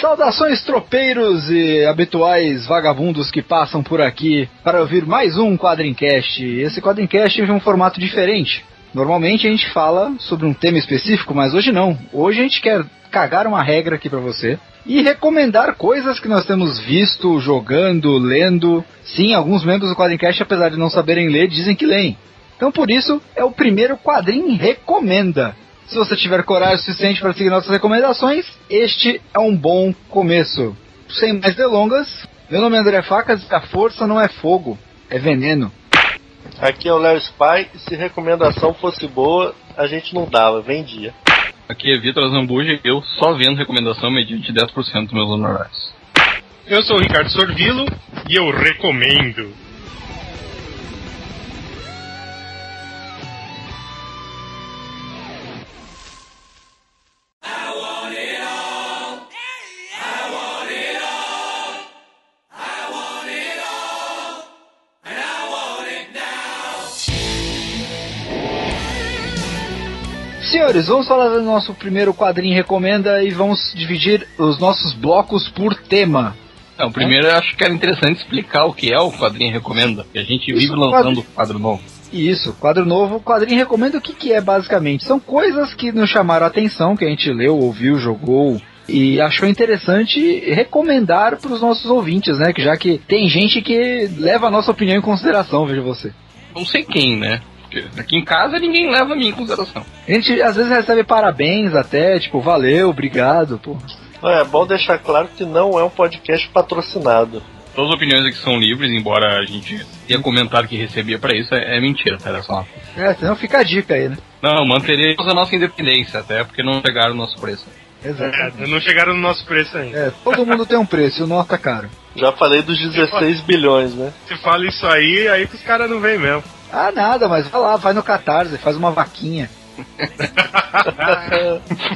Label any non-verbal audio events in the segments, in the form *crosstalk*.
Saudações tropeiros e habituais vagabundos que passam por aqui para ouvir mais um Quadrincast. Esse Quadrincast é um formato diferente. Normalmente a gente fala sobre um tema específico, mas hoje não. Hoje a gente quer cagar uma regra aqui para você e recomendar coisas que nós temos visto, jogando, lendo. Sim, alguns membros do Quadrincast, apesar de não saberem ler, dizem que leem. Então por isso é o primeiro quadrinho recomenda. Se você tiver coragem suficiente para seguir nossas recomendações, este é um bom começo. Sem mais delongas, meu nome é André Facas e a força não é fogo, é veneno. Aqui é o Léo Spy e se recomendação fosse boa, a gente não dava, vendia. Aqui é Vitor Zambuja eu só vendo recomendação mediante 10% dos meus honorários. Eu sou o Ricardo Sorvilo e eu recomendo. Senhores, vamos falar do nosso primeiro quadrinho recomenda e vamos dividir os nossos blocos por tema. Não, primeiro eu acho que era interessante explicar o que é o quadrinho recomenda, que a gente Isso, vive quadro- lançando quadro novo. Isso, quadro novo, quadrinho recomenda o que, que é basicamente. São coisas que nos chamaram a atenção, que a gente leu, ouviu, jogou e achou interessante recomendar para os nossos ouvintes, né? Que já que tem gente que leva a nossa opinião em consideração, veja você. Não sei quem, né? Porque aqui em casa ninguém leva a mim em consideração. A gente às vezes recebe parabéns até, tipo, valeu, obrigado, pô. É bom deixar claro que não é um podcast patrocinado. Todas as opiniões aqui são livres, embora a gente tenha comentado que recebia pra isso, é, é mentira, tá? Era só. É, senão fica a dica aí, né? Não, manteremos a nossa independência, até porque não pegaram o nosso preço. Exato. É, não chegaram no nosso preço ainda. É, todo mundo tem um preço, e o nosso tá caro. Já falei dos 16 bilhões, né? Se fala isso aí, aí que os caras não vêm mesmo. Ah, nada, mas vai lá, vai no Catarse, faz uma vaquinha. *laughs*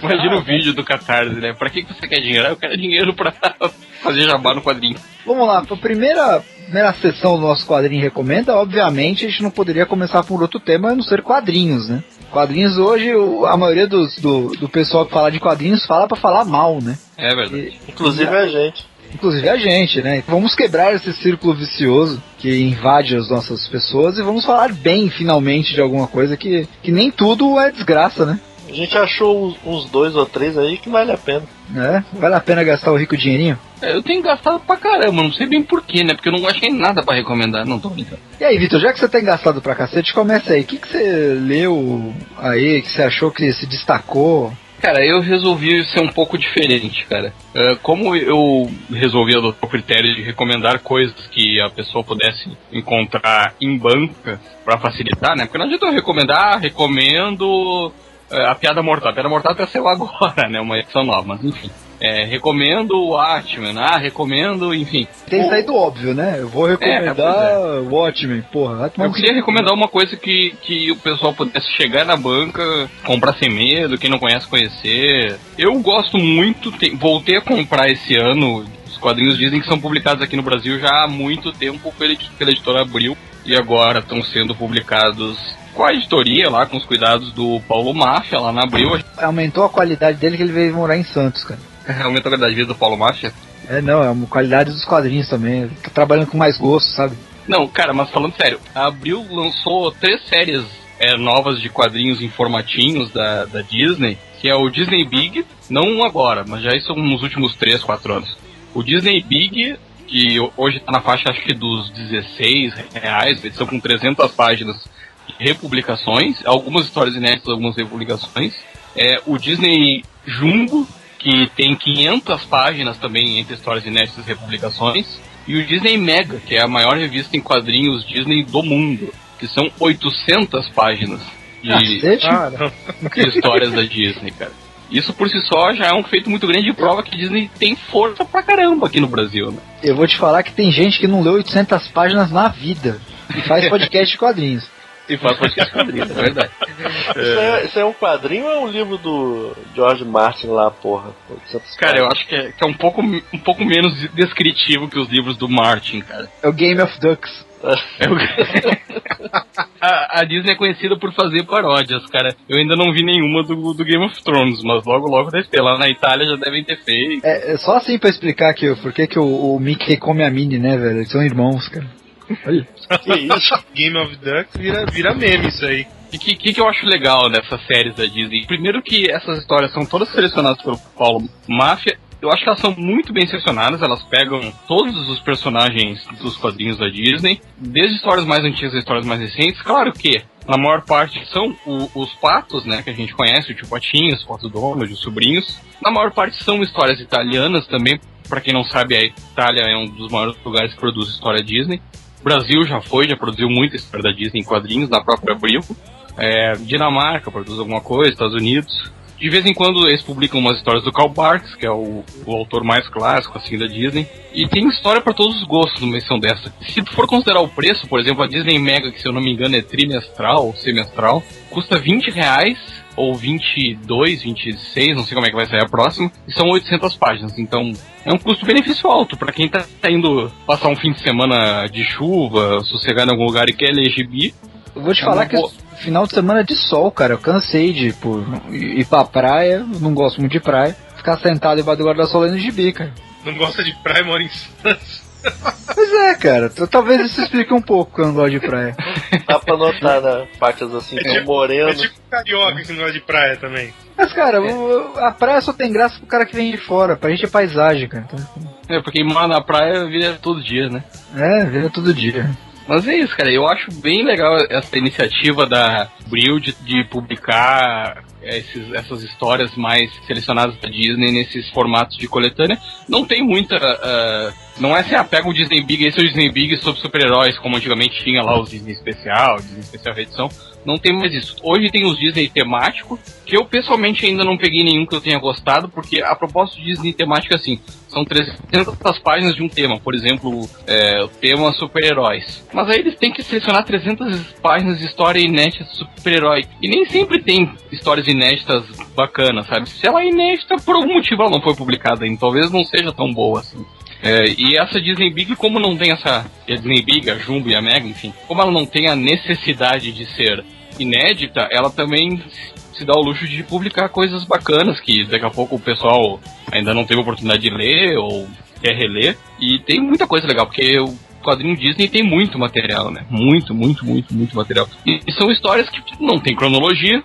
Imagina o vídeo do Catarse, né? Pra que você quer dinheiro? Ah, Eu quero dinheiro pra *laughs* fazer jabá no quadrinho. Vamos lá, para a primeira, primeira sessão do nosso quadrinho recomenda, obviamente a gente não poderia começar por outro tema a não ser quadrinhos, né? Quadrinhos hoje, a maioria dos, do, do pessoal que fala de quadrinhos fala pra falar mal, né? É verdade. E- Inclusive a gente. Inclusive a gente, né? Vamos quebrar esse círculo vicioso que invade as nossas pessoas e vamos falar bem, finalmente, de alguma coisa que, que nem tudo é desgraça, né? A gente achou uns- dois ou três aí que vale a pena. né? Vale a pena gastar o rico dinheirinho? É, Eu tenho gastado pra caramba, não sei bem porquê, né? Porque eu não achei nada pra recomendar, não tô brincando. E aí, Vitor, já que você tem gastado pra cacete, começa aí. O que, que você leu aí, que você achou que se destacou? Cara, eu resolvi ser um pouco diferente, cara. É, como eu resolvi adotar o critério de recomendar coisas que a pessoa pudesse encontrar em banca pra facilitar, né? Porque não adianta eu recomendar, ah, recomendo a Piada Mortal. A Piada Mortal até saiu agora, né? Uma edição nova, mas enfim. É, recomendo o Watchmen, ah, recomendo, enfim. Tem saído óbvio, né? Eu vou recomendar o Watchmen, porra. Eu queria seu- recomendar uma coisa que, que o pessoal pudesse chegar na banca, comprar sem medo, quem não conhece, conhecer. Eu gosto muito, tem- voltei a comprar esse ano. Os quadrinhos dizem que são publicados aqui no Brasil já há muito tempo pela, pela editora Abril. E agora estão sendo publicados com a editoria lá, com os cuidados do Paulo Máfia lá na Abril. Aumentou a qualidade dele que ele veio morar em Santos, cara. *laughs* Aumenta a qualidade de vida do Paulo Máfia. É, não, é uma qualidade dos quadrinhos também. Ele tá trabalhando com mais gosto, sabe? Não, cara, mas falando sério, a Abril lançou três séries é, novas de quadrinhos em formatinhos da, da Disney, que é o Disney Big, não agora, mas já isso nos últimos 3, 4 anos. O Disney Big, que hoje tá na faixa acho que dos 16 reais, edição com 300 páginas republicações, algumas histórias inéditas, algumas republicações. É, o Disney Jumbo, que tem 500 páginas também entre histórias inéditas e republicações. E o Disney Mega, que é a maior revista em quadrinhos Disney do mundo, que são 800 páginas de? Ah, de histórias da Disney, cara. Isso por si só já é um feito muito grande e prova que Disney tem força pra caramba aqui no Brasil, né? Eu vou te falar que tem gente que não leu 800 páginas na vida e faz podcast de quadrinhos. E faz podcast quadrinhos, é verdade. Isso, é, isso é um quadrinho ou é um livro do George Martin lá, porra? Cara, eu acho que é, que é um, pouco, um pouco menos descritivo que os livros do Martin, cara. É o Game of Ducks. É o... *laughs* a, a, Disney é conhecida por fazer paródias, cara. Eu ainda não vi nenhuma do, do Game of Thrones, mas logo logo deve ter. Lá na Itália já devem ter feito. É, é só assim pra explicar aqui por que, que o, o Mickey come a Minnie, né, velho? Eles são irmãos, cara. Olha. Que isso? Game of Ducks vira, vira meme isso aí. E o que, que, que, eu acho legal dessas séries da Disney? Primeiro que essas histórias são todas selecionadas pelo Paulo Máfia eu acho que elas são muito bem selecionadas, elas pegam todos os personagens dos quadrinhos da Disney, desde histórias mais antigas a histórias mais recentes. Claro que na maior parte são o, os patos, né, que a gente conhece, o tio Patinhos, o Pato Donald, os sobrinhos. Na maior parte são histórias italianas também. Para quem não sabe, a Itália é um dos maiores lugares que produz história Disney. Brasil já foi, já produziu muita história Disney em quadrinhos, na própria Abril. É, Dinamarca produz alguma coisa, Estados Unidos. De vez em quando eles publicam umas histórias do Karl Barks, que é o, o autor mais clássico assim da Disney. E tem história para todos os gostos numa edição dessa. Se tu for considerar o preço, por exemplo, a Disney Mega, que se eu não me engano é trimestral ou semestral, custa 20 reais ou 22, 26, não sei como é que vai sair a próxima, e são 800 páginas. Então, é um custo-benefício alto para quem tá indo passar um fim de semana de chuva, sossegar em algum lugar e quer ler gibi. Eu vou te é falar que boa final de semana de sol, cara. Eu cansei de tipo, ir pra praia, não gosto muito de praia. Ficar sentado debaixo do guarda-sol lendo gibi, cara. Não gosta de praia, mora em Santos. Pois é, cara. Talvez isso explique um pouco que eu não gosto de praia. Dá pra notar, né? Partes assim, é tipo, moreno. É tipo carioca que não gosta de praia também. Mas, cara, é. a praia só tem graça pro cara que vem de fora. Pra gente é paisagem, cara. Então... É, porque mora na praia vira todo dia, né? É, vira todo dia. Mas é isso, cara. Eu acho bem legal essa iniciativa da Brill de, de publicar esses, essas histórias mais selecionadas da Disney nesses formatos de coletânea. Não tem muita. Uh, não é assim, ah, pega o Disney Big, esse é o Disney Big sobre super-heróis, como antigamente tinha lá os Disney Especial, Disney Especial Reedição. Não tem mais isso. Hoje tem os Disney temático, que eu pessoalmente ainda não peguei nenhum que eu tenha gostado, porque a proposta de Disney temática assim, são 300 páginas de um tema, por exemplo, é, o tema super-heróis. Mas aí eles têm que selecionar 300 páginas de história inédita de super-herói. E nem sempre tem histórias inéditas bacanas, sabe? Se ela é inédita, por algum motivo ela não foi publicada ainda, talvez não seja tão boa assim. É, e essa Disney Big, como não tem essa. A Disney Big, a Jumbo e a Mega, enfim, como ela não tem a necessidade de ser inédita, ela também se dá o luxo de publicar coisas bacanas que daqui a pouco o pessoal ainda não teve oportunidade de ler ou quer reler. E tem muita coisa legal, porque o quadrinho Disney tem muito material, né? Muito, muito, muito, muito material. E, e são histórias que não tem cronologia,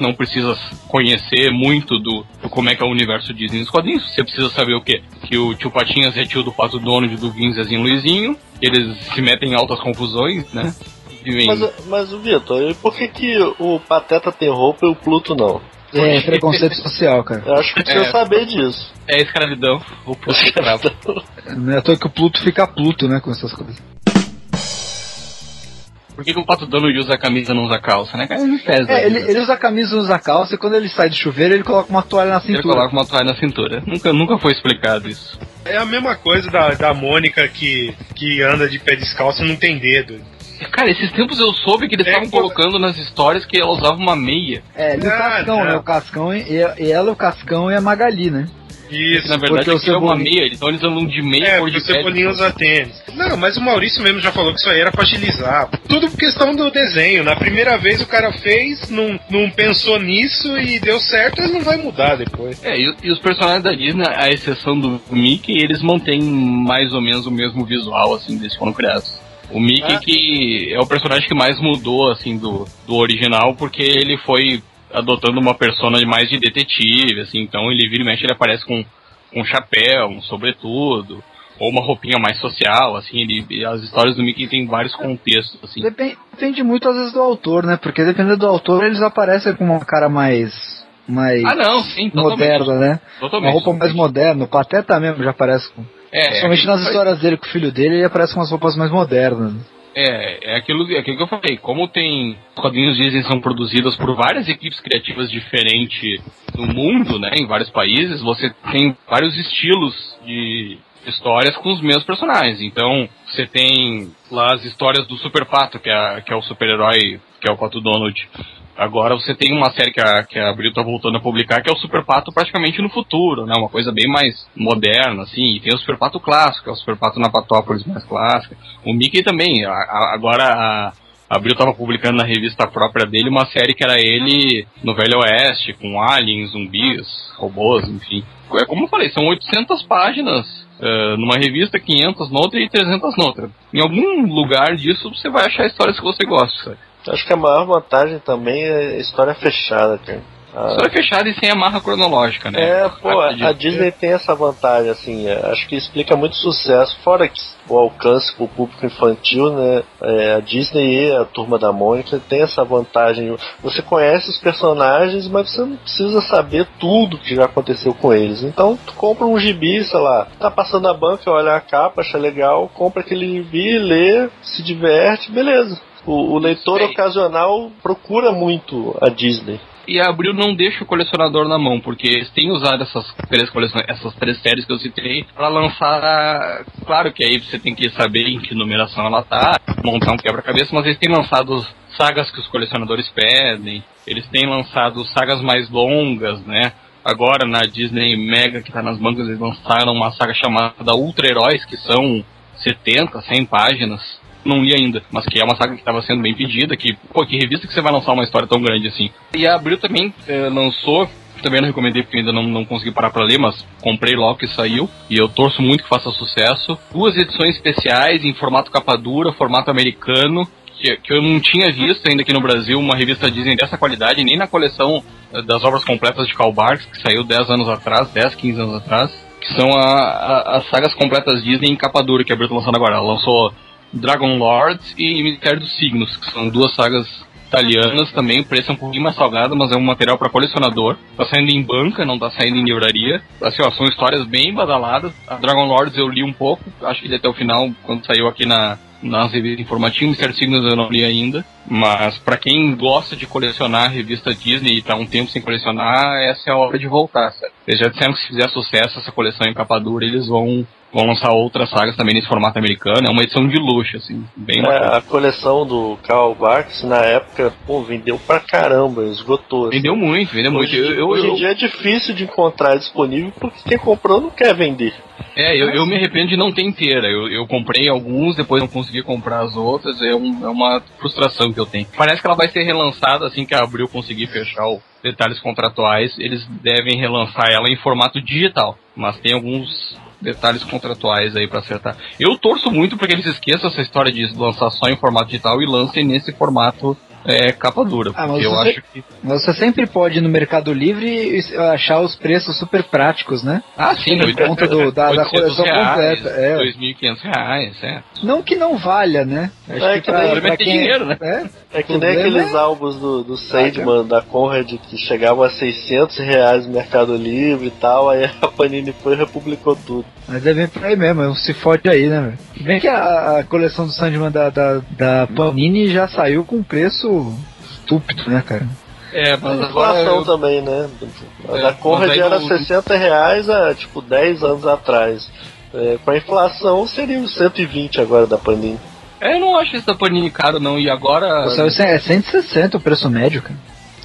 não precisa conhecer muito do, do, como é que é o universo Disney nos quadrinhos. Você precisa saber o quê? Que o tio Patinhas é tio do Pato Donald do Vinzazinho Luizinho. Eles se metem em altas confusões, né? Mas, mas Vitor, por que, que o Pateta tem roupa e o Pluto não? É, preconceito social, cara. Eu acho que precisa é, saber disso. É escravidão. O Pluto é *laughs* escravo. Não é à toa que o Pluto fica Pluto, né, com essas coisas. Por que, que o Pato Donald usa camisa e não usa calça, né? Ele, fez, é, ele, ele, usa camisa e não usa calça e quando ele sai do chuveiro ele coloca uma toalha na cintura. Ele coloca uma toalha na cintura. Nunca, nunca foi explicado isso. É a mesma coisa da, da Mônica que, que anda de pé descalço e não tem dedo. Cara, esses tempos eu soube que eles é, estavam colocando nas histórias que ela usava uma meia. É, ele e o ah, Cascão, né? O Cascão e, e ela, o Cascão e a Magali, né? Isso, na verdade aqui é uma meia, então eles andam de meia é, cor de o Cebolinha usa tênis. Não, mas o Maurício mesmo já falou que isso aí era pra agilizar. Tudo por questão do desenho. Na primeira vez o cara fez, não, não pensou nisso e deu certo, ele não vai mudar depois. É, e, e os personagens da Disney, à exceção do Mickey, eles mantêm mais ou menos o mesmo visual, assim, desde quando criados. O Mickey ah. que é o personagem que mais mudou, assim, do, do original, porque ele foi adotando uma persona mais de detetive, assim, então ele vira e mexe, ele aparece com um chapéu, um sobretudo, ou uma roupinha mais social, assim, ele, as histórias do Mickey tem vários contextos, assim. Depende, depende muito às vezes do autor, né? Porque dependendo do autor, eles aparecem com uma cara mais mais ah, não, sim, moderna, né? Totalmente. Uma roupa mais moderna. O Pateta mesmo já aparece com. É, Principalmente nas histórias dele com o filho dele, ele aparece com umas roupas mais modernas. É, é aquilo, é aquilo que eu falei. Como tem quadrinhos Disney são produzidos por várias equipes criativas diferentes no mundo, né, em vários países, você tem vários estilos de histórias com os mesmos personagens. Então, você tem lá as histórias do Super Pato, que é, que é o super-herói, que é o Pato Donald. Agora você tem uma série que a, que a Abril tá voltando a publicar, que é o Super Pato praticamente no futuro, né? Uma coisa bem mais moderna, assim. E tem o Super Pato clássico, que é o Super Pato na Patópolis mais clássica. O Mickey também. A, a, agora a, Abril tava publicando na revista própria dele uma série que era ele no Velho Oeste, com aliens, zumbis, robôs, enfim. É como eu falei, são 800 páginas uh, numa revista, 500 noutra e 300 noutra. Em algum lugar disso você vai achar histórias que você gosta, sabe? Acho que a maior vantagem também é a história fechada, cara. A... História fechada e sem amarra cronológica, né? É, pô, a Disney tem essa vantagem, assim, é, acho que explica muito sucesso, fora que o alcance pro público infantil, né? É, a Disney e a Turma da Mônica tem essa vantagem. Você conhece os personagens, mas você não precisa saber tudo que já aconteceu com eles. Então, tu compra um gibi, sei lá, tá passando na banca, olha a capa, acha legal, compra aquele gibi, lê, se diverte, beleza. O, o leitor ocasional procura muito a Disney. E a Abril não deixa o colecionador na mão, porque eles têm usado essas três, coleções, essas três séries que eu citei para lançar. Claro que aí você tem que saber em que numeração ela tá, montar um quebra-cabeça, mas eles têm lançado sagas que os colecionadores pedem, eles têm lançado sagas mais longas, né? Agora na Disney Mega, que tá nas bancas, eles lançaram uma saga chamada Ultra Heróis, que são 70, 100 páginas não li ainda, mas que é uma saga que estava sendo bem pedida, que, pô, que revista que você vai lançar uma história tão grande assim? E a Abril também é, lançou também não recomendei porque ainda não, não consegui parar para ler, mas comprei logo que saiu e eu torço muito que faça sucesso. Duas edições especiais em formato capa dura, formato americano, que, que, eu não tinha visto ainda aqui no Brasil uma revista Disney dessa qualidade, nem na coleção eh, das obras completas de Karl Barks, que saiu 10 anos atrás, 10, 15 anos atrás, que são a, a, as sagas completas Disney em capa dura que a Abril tá lançando agora. Ela lançou Dragon Lord e Ministério dos Signos, que são duas sagas italianas também, o preço é um pouquinho mais salgado, mas é um material para colecionador. Tá saindo em banca, não tá saindo em livraria. Assim, ó, são histórias bem badaladas. A Dragon Lords eu li um pouco, acho que até o final, quando saiu aqui na, nas revistas informativas, Mistério Signos eu não li ainda. Mas para quem gosta de colecionar a revista Disney e tá um tempo sem colecionar, essa é a hora de voltar, sabe? Eles já disseram que se fizer sucesso essa coleção em capa dura, eles vão vão lançar outras sagas também nesse formato americano. É uma edição de luxo, assim, bem é, A coleção do Karl Barks, na época, pô, vendeu pra caramba, esgotou. Assim. Vendeu muito, vendeu muito. Hoje, eu, hoje eu, em dia é difícil de encontrar disponível porque quem comprou não quer vender. É, eu, eu me arrependo de não ter inteira. Eu, eu comprei alguns, depois não consegui comprar as outras. É, um, é uma frustração que eu tenho. Parece que ela vai ser relançada assim que a Abril conseguir fechar os detalhes contratuais. Eles devem relançar ela em formato digital. Mas tem alguns detalhes contratuais aí para acertar. Eu torço muito para que eles esqueçam essa história de lançar só em formato digital e lancem nesse formato é, capa dura. Ah, mas eu você, acho que. Você sempre pode ir no Mercado Livre achar os preços super práticos, né? Ah, sim, no ponto do, da, da coleção reais, completa. É. 2.500 reais, é. Não que não valha, né? Acho é que, que pra, pra quem, dinheiro, né? É, é que nem aqueles é... álbuns do, do Sandman, da Conrad, que chegavam a 600 reais no Mercado Livre e tal, aí a Panini foi e republicou tudo. Mas é bem por aí mesmo, se fode aí, né, velho? Bem que a, a, coleção do Sandman da, da, da Panini já saiu com preço estúpido, né, cara? É, mas a inflação eu... também, né? A é, da Conrad era 60 reais há tipo 10 anos atrás. É, com a inflação seria os 120 agora da Panini. É, eu não acho esse da Panini caro não, e agora... É 160 o preço médio, cara.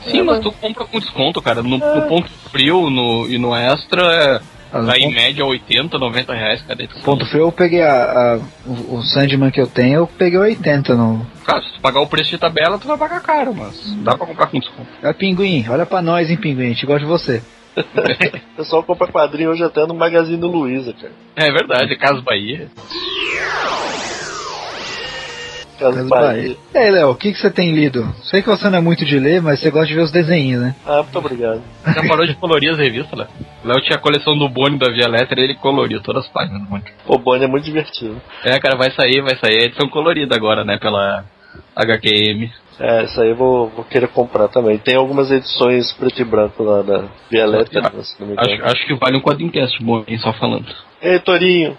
Sim, é, mas tu compra com desconto, cara. No, no é. ponto frio no, e no extra Tá em média 80, 90 reais cada edição. Ponto frio, eu peguei a, a o, Sandman que eu tenho, eu peguei 80 no. Cara, se tu pagar o preço de tabela, tu vai pagar caro, mas dá pra comprar com desconto. É Pinguim, olha pra nós, hein, Pinguim, a gente gosta de você. *laughs* o pessoal compra quadrinho hoje até no Magazine Luiza, cara. É verdade, Casa Bahia. Casa Bahia. E aí, Léo, o que, que você tem lido? Sei que você não é muito de ler, mas você gosta de ver os desenhos, né? Ah, muito obrigado. Já parou de colorir as revistas, Léo? Léo tinha a coleção do Boni da Via Letra e ele coloriu todas as páginas do Boni. O Boni é muito divertido. É, cara, vai sair, vai sair a edição colorida agora, né, pela HQM. É, essa aí eu vou, vou querer comprar também. Tem algumas edições preto e branco lá da Via Letra. Acho, acho que vale um quadrincast bom, só falando. Ei, Torinho!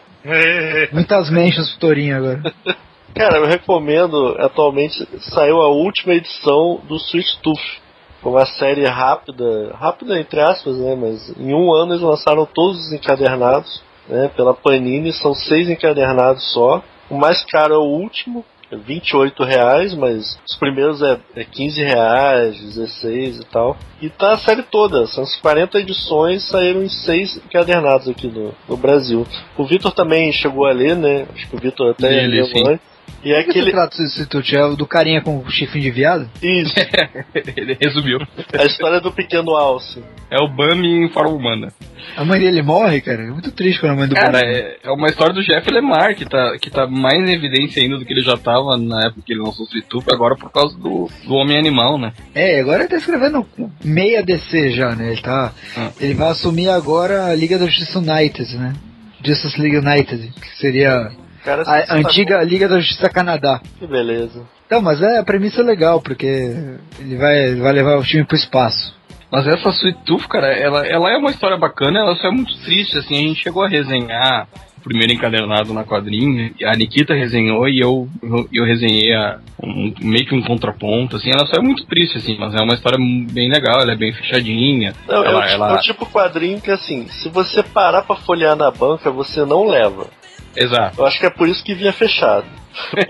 Muitas mentions pro Torinho agora. *laughs* Cara, eu recomendo, atualmente saiu a última edição do Sweet Tooth. Foi uma série rápida, rápida entre aspas, né? Mas em um ano eles lançaram todos os encadernados, né? Pela Panini, são seis encadernados só. O mais caro é o último, é 28 reais, mas os primeiros é, é 15 reais, 16 e tal. E tá a série toda, são as 40 edições, saíram em seis encadernados aqui no, no Brasil. O Vitor também chegou a ler, né? Acho que o Vitor até li, leu antes. E é aquele. esse? É o do carinha com o chifrinho de viado? Isso, *laughs* Ele resumiu. a história do pequeno Alce. É o Bami em forma humana. A mãe dele morre, cara. É muito triste quando a mãe do Cara, Bambi- é, é uma história do Jeff Lemar, que tá, que tá mais em evidência ainda do que ele já tava na época que ele lançou o Street agora por causa do, do Homem Animal, né? É, agora ele tá escrevendo meia DC já, né? Ele tá. Ah. Ele vai assumir agora a Liga da Justiça United, né? Justice League United, que seria Cara, a antiga Liga da Justiça Canadá. Que beleza. Então, mas é, a premissa é legal, porque ele vai, ele vai levar o time pro espaço. Mas essa Sweet Tooth, cara, ela, ela é uma história bacana, ela só é muito triste, assim, a gente chegou a resenhar o primeiro encadernado na quadrinha, e a Nikita resenhou e eu, eu, eu resenhei a, um, meio que um contraponto, assim, ela só é muito triste, assim, mas é uma história bem legal, ela é bem fechadinha. Não, é, o, ela, ela- é o tipo quadrinho que assim, se você parar pra folhear na banca, você não leva. Exato. Eu acho que é por isso que vinha fechado. *laughs*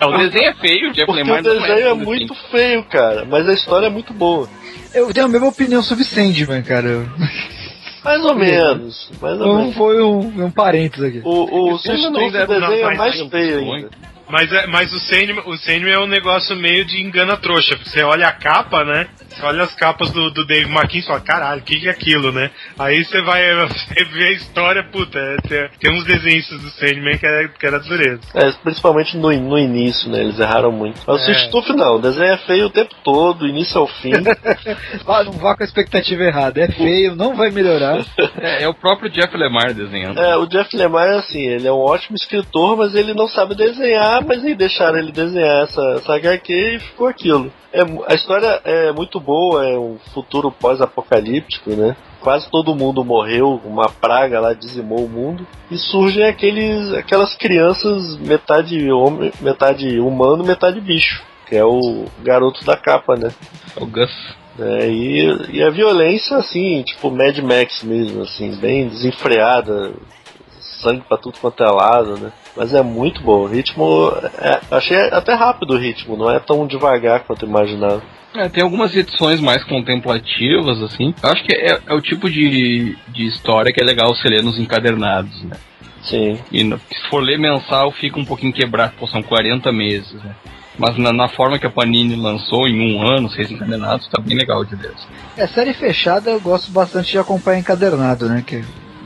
É, o desenho é feio, o Jeff Porque Lemar o não desenho é assim. muito feio, cara, mas a história é muito boa. Eu tenho a mesma opinião sobre Sandman, cara. Mais ou menos, mais ou Não menos. foi um, um parênteses aqui. O, o ainda do não desenho é mais feio ainda. Mas, é, mas o Sandman, o Sandman é um negócio meio de engana trouxa. Você olha a capa, né? Você olha as capas do, do Dave McKean e fala, caralho, o que, que é aquilo, né? Aí você vai *laughs* você vê a história, puta, é, tem, tem uns desenhos do Sandman que era, que era dureza. É, principalmente no, no início, né? Eles erraram muito. Mas o É. Sextufe não, o desenho é feio o tempo todo, do início ao fim. *laughs* Não vá com a expectativa errada. É feio, não vai melhorar. É, é o próprio Jeff Lemar desenhando. É, o Jeff Lemire, assim, ele é um ótimo escritor, mas ele não sabe desenhar, mas aí deixaram ele desenhar essa, essa HQ e ficou aquilo. É, a história é muito boa, é um futuro pós-apocalíptico, né? Quase todo mundo morreu, uma praga lá dizimou o mundo, e surgem aqueles, aquelas crianças, metade homem, metade humano, metade bicho, que é o garoto da capa, né? É o Gus. É, e, e a violência, assim, tipo Mad Max mesmo, assim, bem desenfreada, sangue pra tudo quanto é lado, né? Mas é muito bom. O ritmo. é- achei até rápido o ritmo, não é tão devagar quanto eu imaginava. É, tem algumas edições mais contemplativas, assim. Eu acho que é, é o tipo de, de história que é legal você ler nos encadernados, né? Sim. E no- se for ler mensal, fica um pouquinho quebrado, pô, são 40 meses, né? Mas na, na forma que a Panini lançou, em um ano, seis encadernados, tá bem legal de ver. assim. É, série fechada eu gosto bastante de acompanhar encadernado, né? Que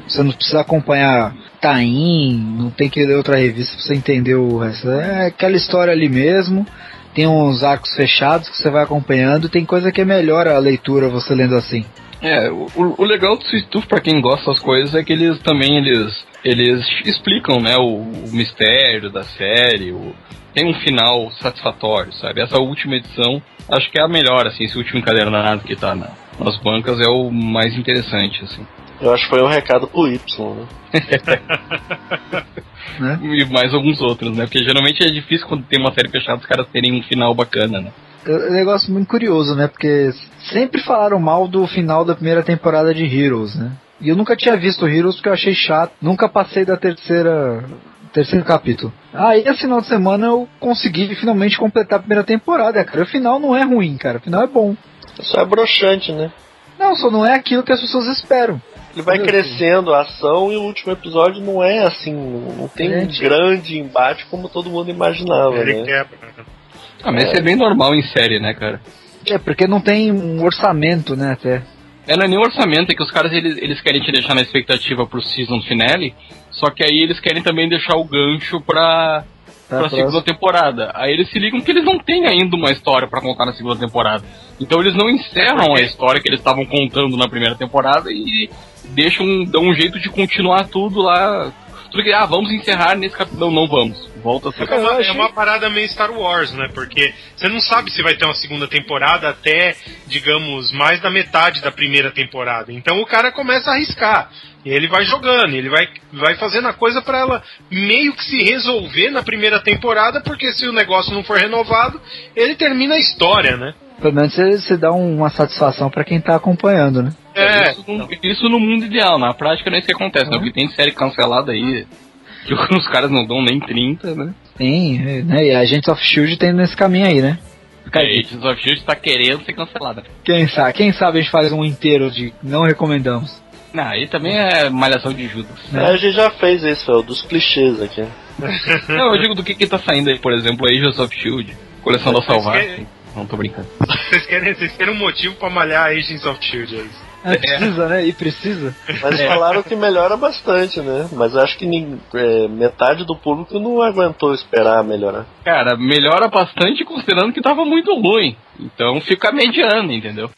você não precisa acompanhar Taim, não tem que ler outra revista pra você entender o resto. É aquela história ali mesmo. Tem uns arcos fechados que você vai acompanhando. Tem coisa que é melhor a leitura você lendo assim. É, o, o legal do Sweet pra quem gosta das coisas, é que eles também, eles, eles explicam, né, o, o mistério da série, o, tem um final satisfatório, sabe? Essa última edição, acho que é a melhor, assim, esse último encadernado que tá na, nas bancas é o mais interessante, assim. Eu acho que foi um recado pro Y, né? *laughs* Né? E mais alguns outros, né? Porque geralmente é difícil quando tem uma série fechada os caras terem um final bacana, né? É um negócio muito curioso, né? Porque sempre falaram mal do final da primeira temporada de Heroes, né? E eu nunca tinha visto Heroes porque eu achei chato. Nunca passei da terceira. Terceiro capítulo. Aí, esse final de semana, eu consegui finalmente completar a primeira temporada, cara. O final não é ruim, cara. O final é bom. Só é broxante, né? Não, só não é aquilo que as pessoas esperam. Ele vai crescendo a ação e o último episódio não é assim, não tem um grande embate como todo mundo imaginava, Ele né? quebra. Ah, mas isso é bem normal em série, né, cara? É, porque não tem um orçamento, né, até. É, não é nem orçamento, é que os caras eles, eles querem te deixar na expectativa pro season finale, só que aí eles querem também deixar o gancho pra, Tá, pra segunda temporada. Aí eles se ligam que eles não têm ainda uma história pra contar na segunda temporada. Então eles não encerram a história que eles estavam contando na primeira temporada e deixam dão um jeito de continuar tudo lá Tudo que, ah, vamos encerrar nesse capítulo. Não, não vamos. Volta a ser. É uma, Eu achei- é uma parada meio Star Wars, né? Porque você não sabe se vai ter uma segunda temporada até, digamos, mais da metade da primeira temporada. Então o cara começa a arriscar. E ele vai jogando, ele vai, vai fazendo a coisa pra ela meio que se resolver na primeira temporada, porque se o negócio não for renovado, ele termina a história, né? Pelo menos você, você dá um- uma satisfação pra quem tá acompanhando, né? É, Isso, no, isso no mundo ideal, na prática não é isso que acontece, né? Porque tem série cancelada aí que *laughs* os caras não dão nem 30, né? Sim, é, né? E a Agents of Shield tem nesse caminho aí, né? A Agents of Shield tá querendo ser cancelada. Quem sabe, quem sabe a gente faz um inteiro de não recomendamos. Não, aí também é malhação de Judas. Né? É, a gente já fez isso, é o dos clichês aqui. *laughs* Não, eu digo do que que tá saindo aí, por exemplo, Agents of Shield, coleção da Salvar. Não tô brincando. vocês querem, vocês querem um motivo pra malhar Agents of Shield, é isso. É, precisa, né? E precisa. Mas falaram que melhora bastante, né? Mas acho que nin- é, metade do público não aguentou esperar melhorar. Cara, melhora bastante considerando que tava muito ruim. Então fica mediano, entendeu?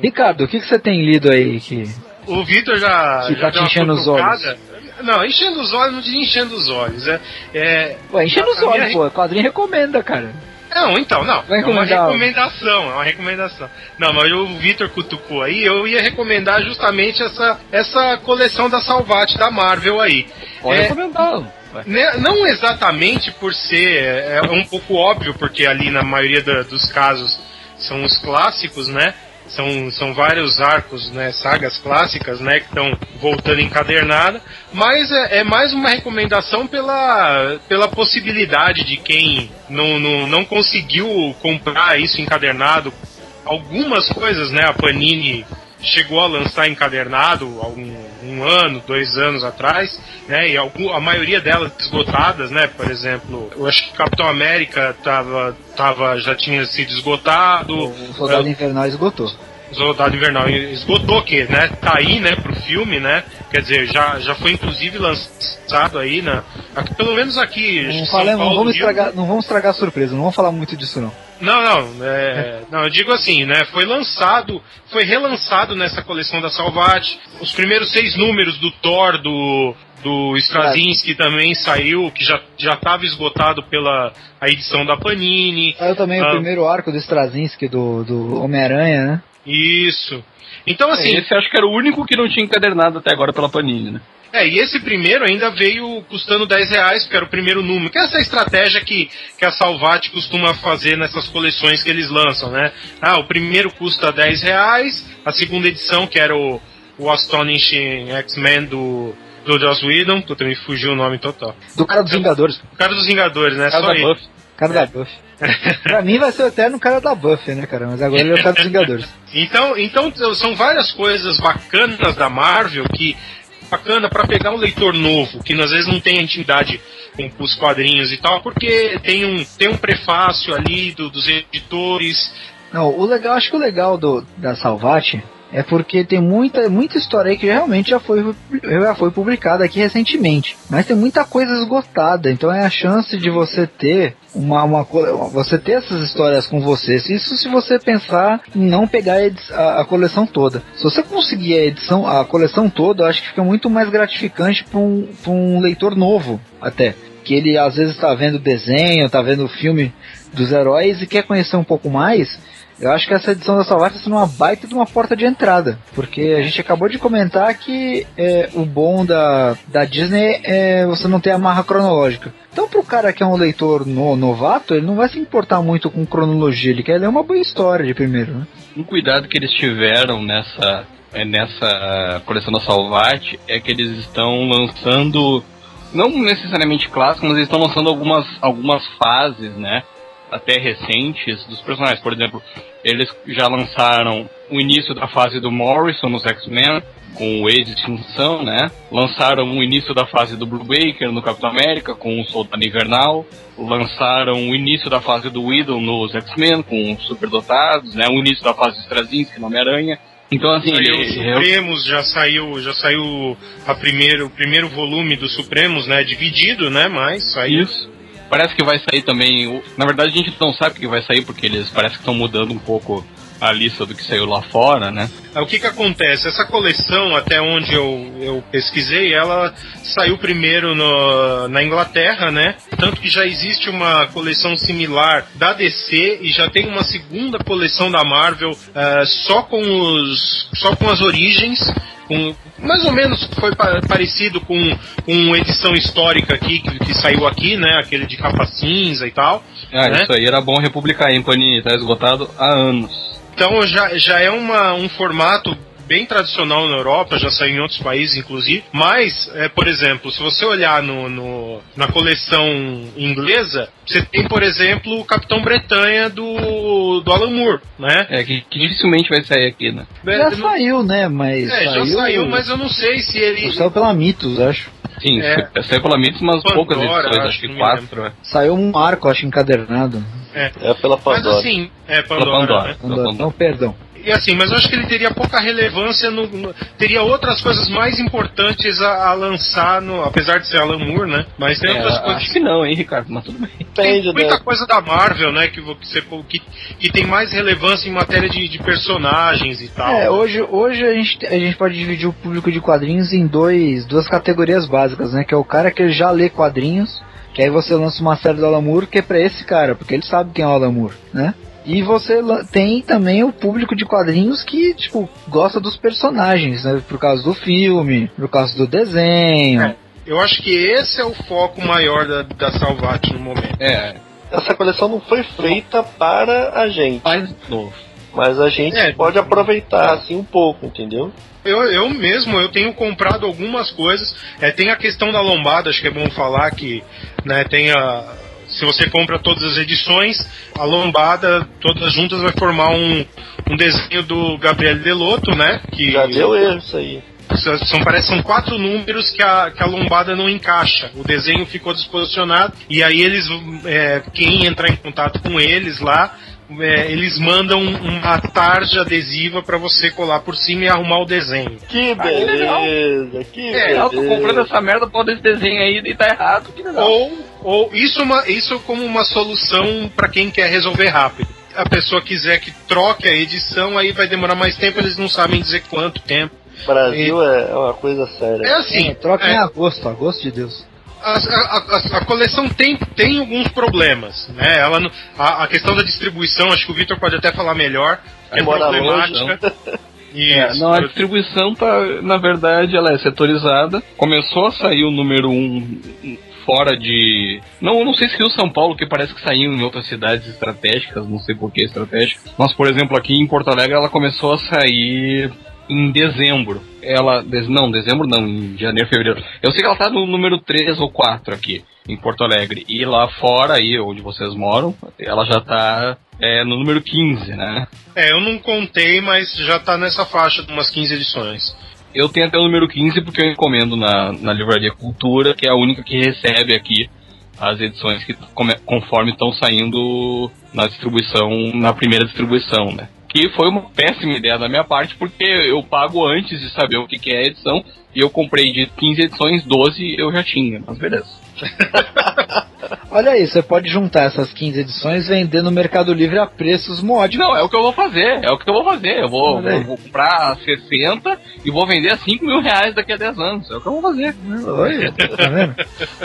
Ricardo, o que, que você tem lido aí que. O Vitor já. Que já tá te enchendo os cutucada. Não, enchendo os olhos, não diria enchendo os olhos. É, é, Ué, enchendo os a minha olhos, pô. Quadrinho recomenda, cara. Não, então, não. É uma recomendar recomendação, é uma recomendação. Não, mas o Vitor cutucou aí, eu ia recomendar justamente essa, essa coleção da Salvati da Marvel aí. Pode É, comentar. né, não exatamente por ser, é é um pouco óbvio, porque ali na maioria da- dos casos são os clássicos, né? São, são vários arcos, né, sagas clássicas, né, que estão voltando encadernada, mas é, é mais uma recomendação pela, pela possibilidade de quem não, não, não conseguiu comprar isso encadernado. Algumas coisas, né, a Panini chegou a lançar encadernado há um, um ano, dois anos atrás, né? E algum, a maioria delas esgotadas, né? Por exemplo, eu acho que Capitão América tava, tava, já tinha sido esgotado. O Soldado Invernal esgotou. Soldado Invernal esgotou que, né? Tá aí, né, pro filme, né? Quer dizer, já, já foi inclusive lançado aí na, aqui, pelo menos aqui. Não, Paulo, vamos Rio. estragar, não vamos estragar a surpresa, não vamos falar muito disso não. Não, não, é, não, eu digo assim, né? Foi lançado, foi relançado nessa coleção da Salvat. Os primeiros seis números do Thor, do, do Straczynski também saiu, que já já estava esgotado pela a edição da Panini. Saiu também Ah. o primeiro arco do Straczynski, do, do Homem-Aranha, né? Isso. Então, assim, Esse acho que era o único que não tinha encadernado até agora pela Panini, né? É, e esse primeiro ainda veio custando 10 reais, porque era o primeiro número. Que é essa estratégia que, que a Salvat costuma fazer nessas coleções que eles lançam, né? Ah, o primeiro custa 10 reais, a segunda edição, que era o, o Astonishing X-Men do, do Joss Whedon, puta, me fugiu o nome total. Do cara dos Vingadores, O cara dos Vingadores, né? Casa Só ele. Cara da Buff. pra mim vai ser o eterno cara da Buff, né, cara? Mas agora ele é o cara dos Vingadores. Então, então são várias coisas bacanas da Marvel que bacana para pegar um leitor novo, que às vezes não tem intimidade com os quadrinhos e tal, porque tem um, tem um prefácio ali do- dos editores. Não, o legal, acho que o legal do, da Salvati é porque tem muita, muita história aí que realmente já foi, já foi publicada aqui recentemente. Mas tem muita coisa esgotada, então é a chance de você ter uma, uma você ter essas histórias com você. Isso se você pensar em não pegar a, a- coleção toda. Se você conseguir a edição, a coleção toda, eu acho que fica muito mais gratificante para um, um leitor novo, até. Que ele às vezes está vendo desenho, está vendo o filme dos heróis e quer conhecer um pouco mais. Eu acho que essa edição da Salvat está sendo uma baita de uma porta de entrada. Porque a gente acabou de comentar que é, o bom da, da Disney é você não ter a marra cronológica. Então, pro cara que é um leitor no- novato, ele não vai se importar muito com cronologia. Ele quer ler uma boa história de primeiro, né? Um cuidado que eles tiveram nessa, é, nessa coleção da Salvat é que eles estão lançando, não necessariamente clássicos, mas eles estão lançando algumas, algumas fases, né? Até recentes dos personagens. Por exemplo, eles já lançaram o início da fase do Morrison nos X-Men, com o Extinção, né? Lançaram o início da fase do Blue Baker no Capitão América, com o Soldado Invernal. Lançaram o início da fase do Widow nos X-Men, com os superdotados, né? O início da fase do Straczynski no Homem-Aranha. Então, assim, Saiu ele, os Supremos, já saiu, já saiu a primeiro, o primeiro volume dos Supremos, né? Dividido, né? Mas saiu. Isso. Parece que vai sair também. Na verdade, a gente não sabe o que vai sair, porque eles parece que estão mudando um pouco a lista do que saiu lá fora, né? O que que acontece? Essa coleção, até onde eu, eu pesquisei, ela saiu primeiro no, na Inglaterra, né? Tanto que já existe uma coleção similar da DC e já tem uma segunda coleção da Marvel eh, só com os só com as origens. Com, mais ou menos foi pa- parecido com, com uma edição histórica aqui que, que saiu aqui, né? Aquele de capa cinza e tal. Ah, né? isso aí era bom republicar, hein, Panini? Tá esgotado há anos. Então já, já é uma, um formato bem tradicional na Europa, já saiu em outros países, inclusive. Mas, é, por exemplo, se você olhar no, no- na coleção inglesa, você tem, por exemplo, o Capitão Bretanha do, do Alan Moore, né? É, que, que dificilmente vai sair aqui, né? Já É, não- saiu, né? Mas. é, já saiu, mas eu não sei se ele. Saiu pela Mitos, acho. Sim, É. saiu pela Mitos, mas Pandora, poucas edições, acho, acho que quatro. é. Saiu um arco, acho, encadernado. É pela Mas Pandora. assim, é Pela Pandora, Pandora. né? Pela Não, Pandora. não, perdão. E assim, mas eu acho que ele teria pouca relevância no. no- teria outras coisas mais importantes a, a lançar, no, apesar de ser Alan Moore, né? Mas tem É, outras coisas acho que não, hein, Ricardo? Mas tudo bem. Tem muita coisa da Marvel, né, que, vo- que, você, que, que tem mais relevância em matéria de, de personagens e tal. É, hoje, hoje a, gente, a gente pode dividir o público de quadrinhos em dois, duas categorias básicas, né? Que é o cara que já lê quadrinhos, que aí você lança uma série do Alan Moore, que é pra esse cara, porque ele sabe quem é o Alan Moore, né? E você tem também o público de quadrinhos que, tipo, gosta dos personagens, né? Por causa do filme, por causa do desenho. É. Eu acho que esse é o foco maior da, da Salvat no momento. É, Essa coleção não foi feita para a gente, novo. mas a gente É. pode aproveitar assim um pouco, entendeu? Eu, eu mesmo, eu tenho comprado algumas coisas. É, tem a questão da lombada, acho que é bom falar que né, tem a. Se você compra todas as edições, a lombada, todas juntas, vai formar um, um desenho do Gabriel Delotto, né? Que Já deu erro isso aí. São, parece são quatro números que a, que a lombada não encaixa. O desenho ficou desposicionado e aí eles, é, quem entrar em contato com eles lá, é, eles mandam uma tarja adesiva para você colar por cima e arrumar o desenho. Que beleza, que É, Eu tô beleza. comprando essa merda por desse desenho aí e tá errado. Que legal. Ou, ou isso, é uma, isso como uma solução para quem quer resolver rápido. A pessoa quiser que troque a edição, aí vai demorar mais tempo, eles não sabem dizer quanto tempo. Brasil é uma coisa séria. É assim, É, troca é, em agosto, agosto de Deus. A, a- a- coleção tem, tem alguns problemas, né? Ela, não- a, a questão da distribuição, acho que o Victor pode até falar melhor, é problemática. *laughs* É, Isso. não, a distribuição tá, na verdade, ela é setorizada. Começou a sair o número 1 um fora de. Não, não sei se Rio São Paulo, que parece que saiu em outras cidades estratégicas, não sei por que estratégicas. Mas, por exemplo, aqui em Porto Alegre ela começou a sair em dezembro. Ela. Não, dezembro não, em janeiro, fevereiro. Eu sei que ela tá no número 3 ou 4 aqui, em Porto Alegre. E lá fora, aí, onde vocês moram, ela já tá é, no número 15, né? É, eu não contei, mas já tá nessa faixa de umas 15 edições. Eu tenho até o número 15 porque eu encomendo na, na Livraria Cultura, que é a única que recebe aqui as edições que conforme estão saindo na distribuição, na primeira distribuição, né? Que foi uma péssima ideia da minha parte, porque eu pago antes de saber o que, que é a edição, e eu comprei de 15 edições, 12 eu já tinha, mas beleza. *laughs* Olha aí, você pode juntar essas 15 edições e vender no Mercado Livre a preços módicos. Não, é o que eu vou fazer, é o que eu vou fazer. Eu vou, eu vou comprar 60 e vou vender a 5 mil reais daqui a 10 anos. É o que eu vou fazer. Oi, tá vendo?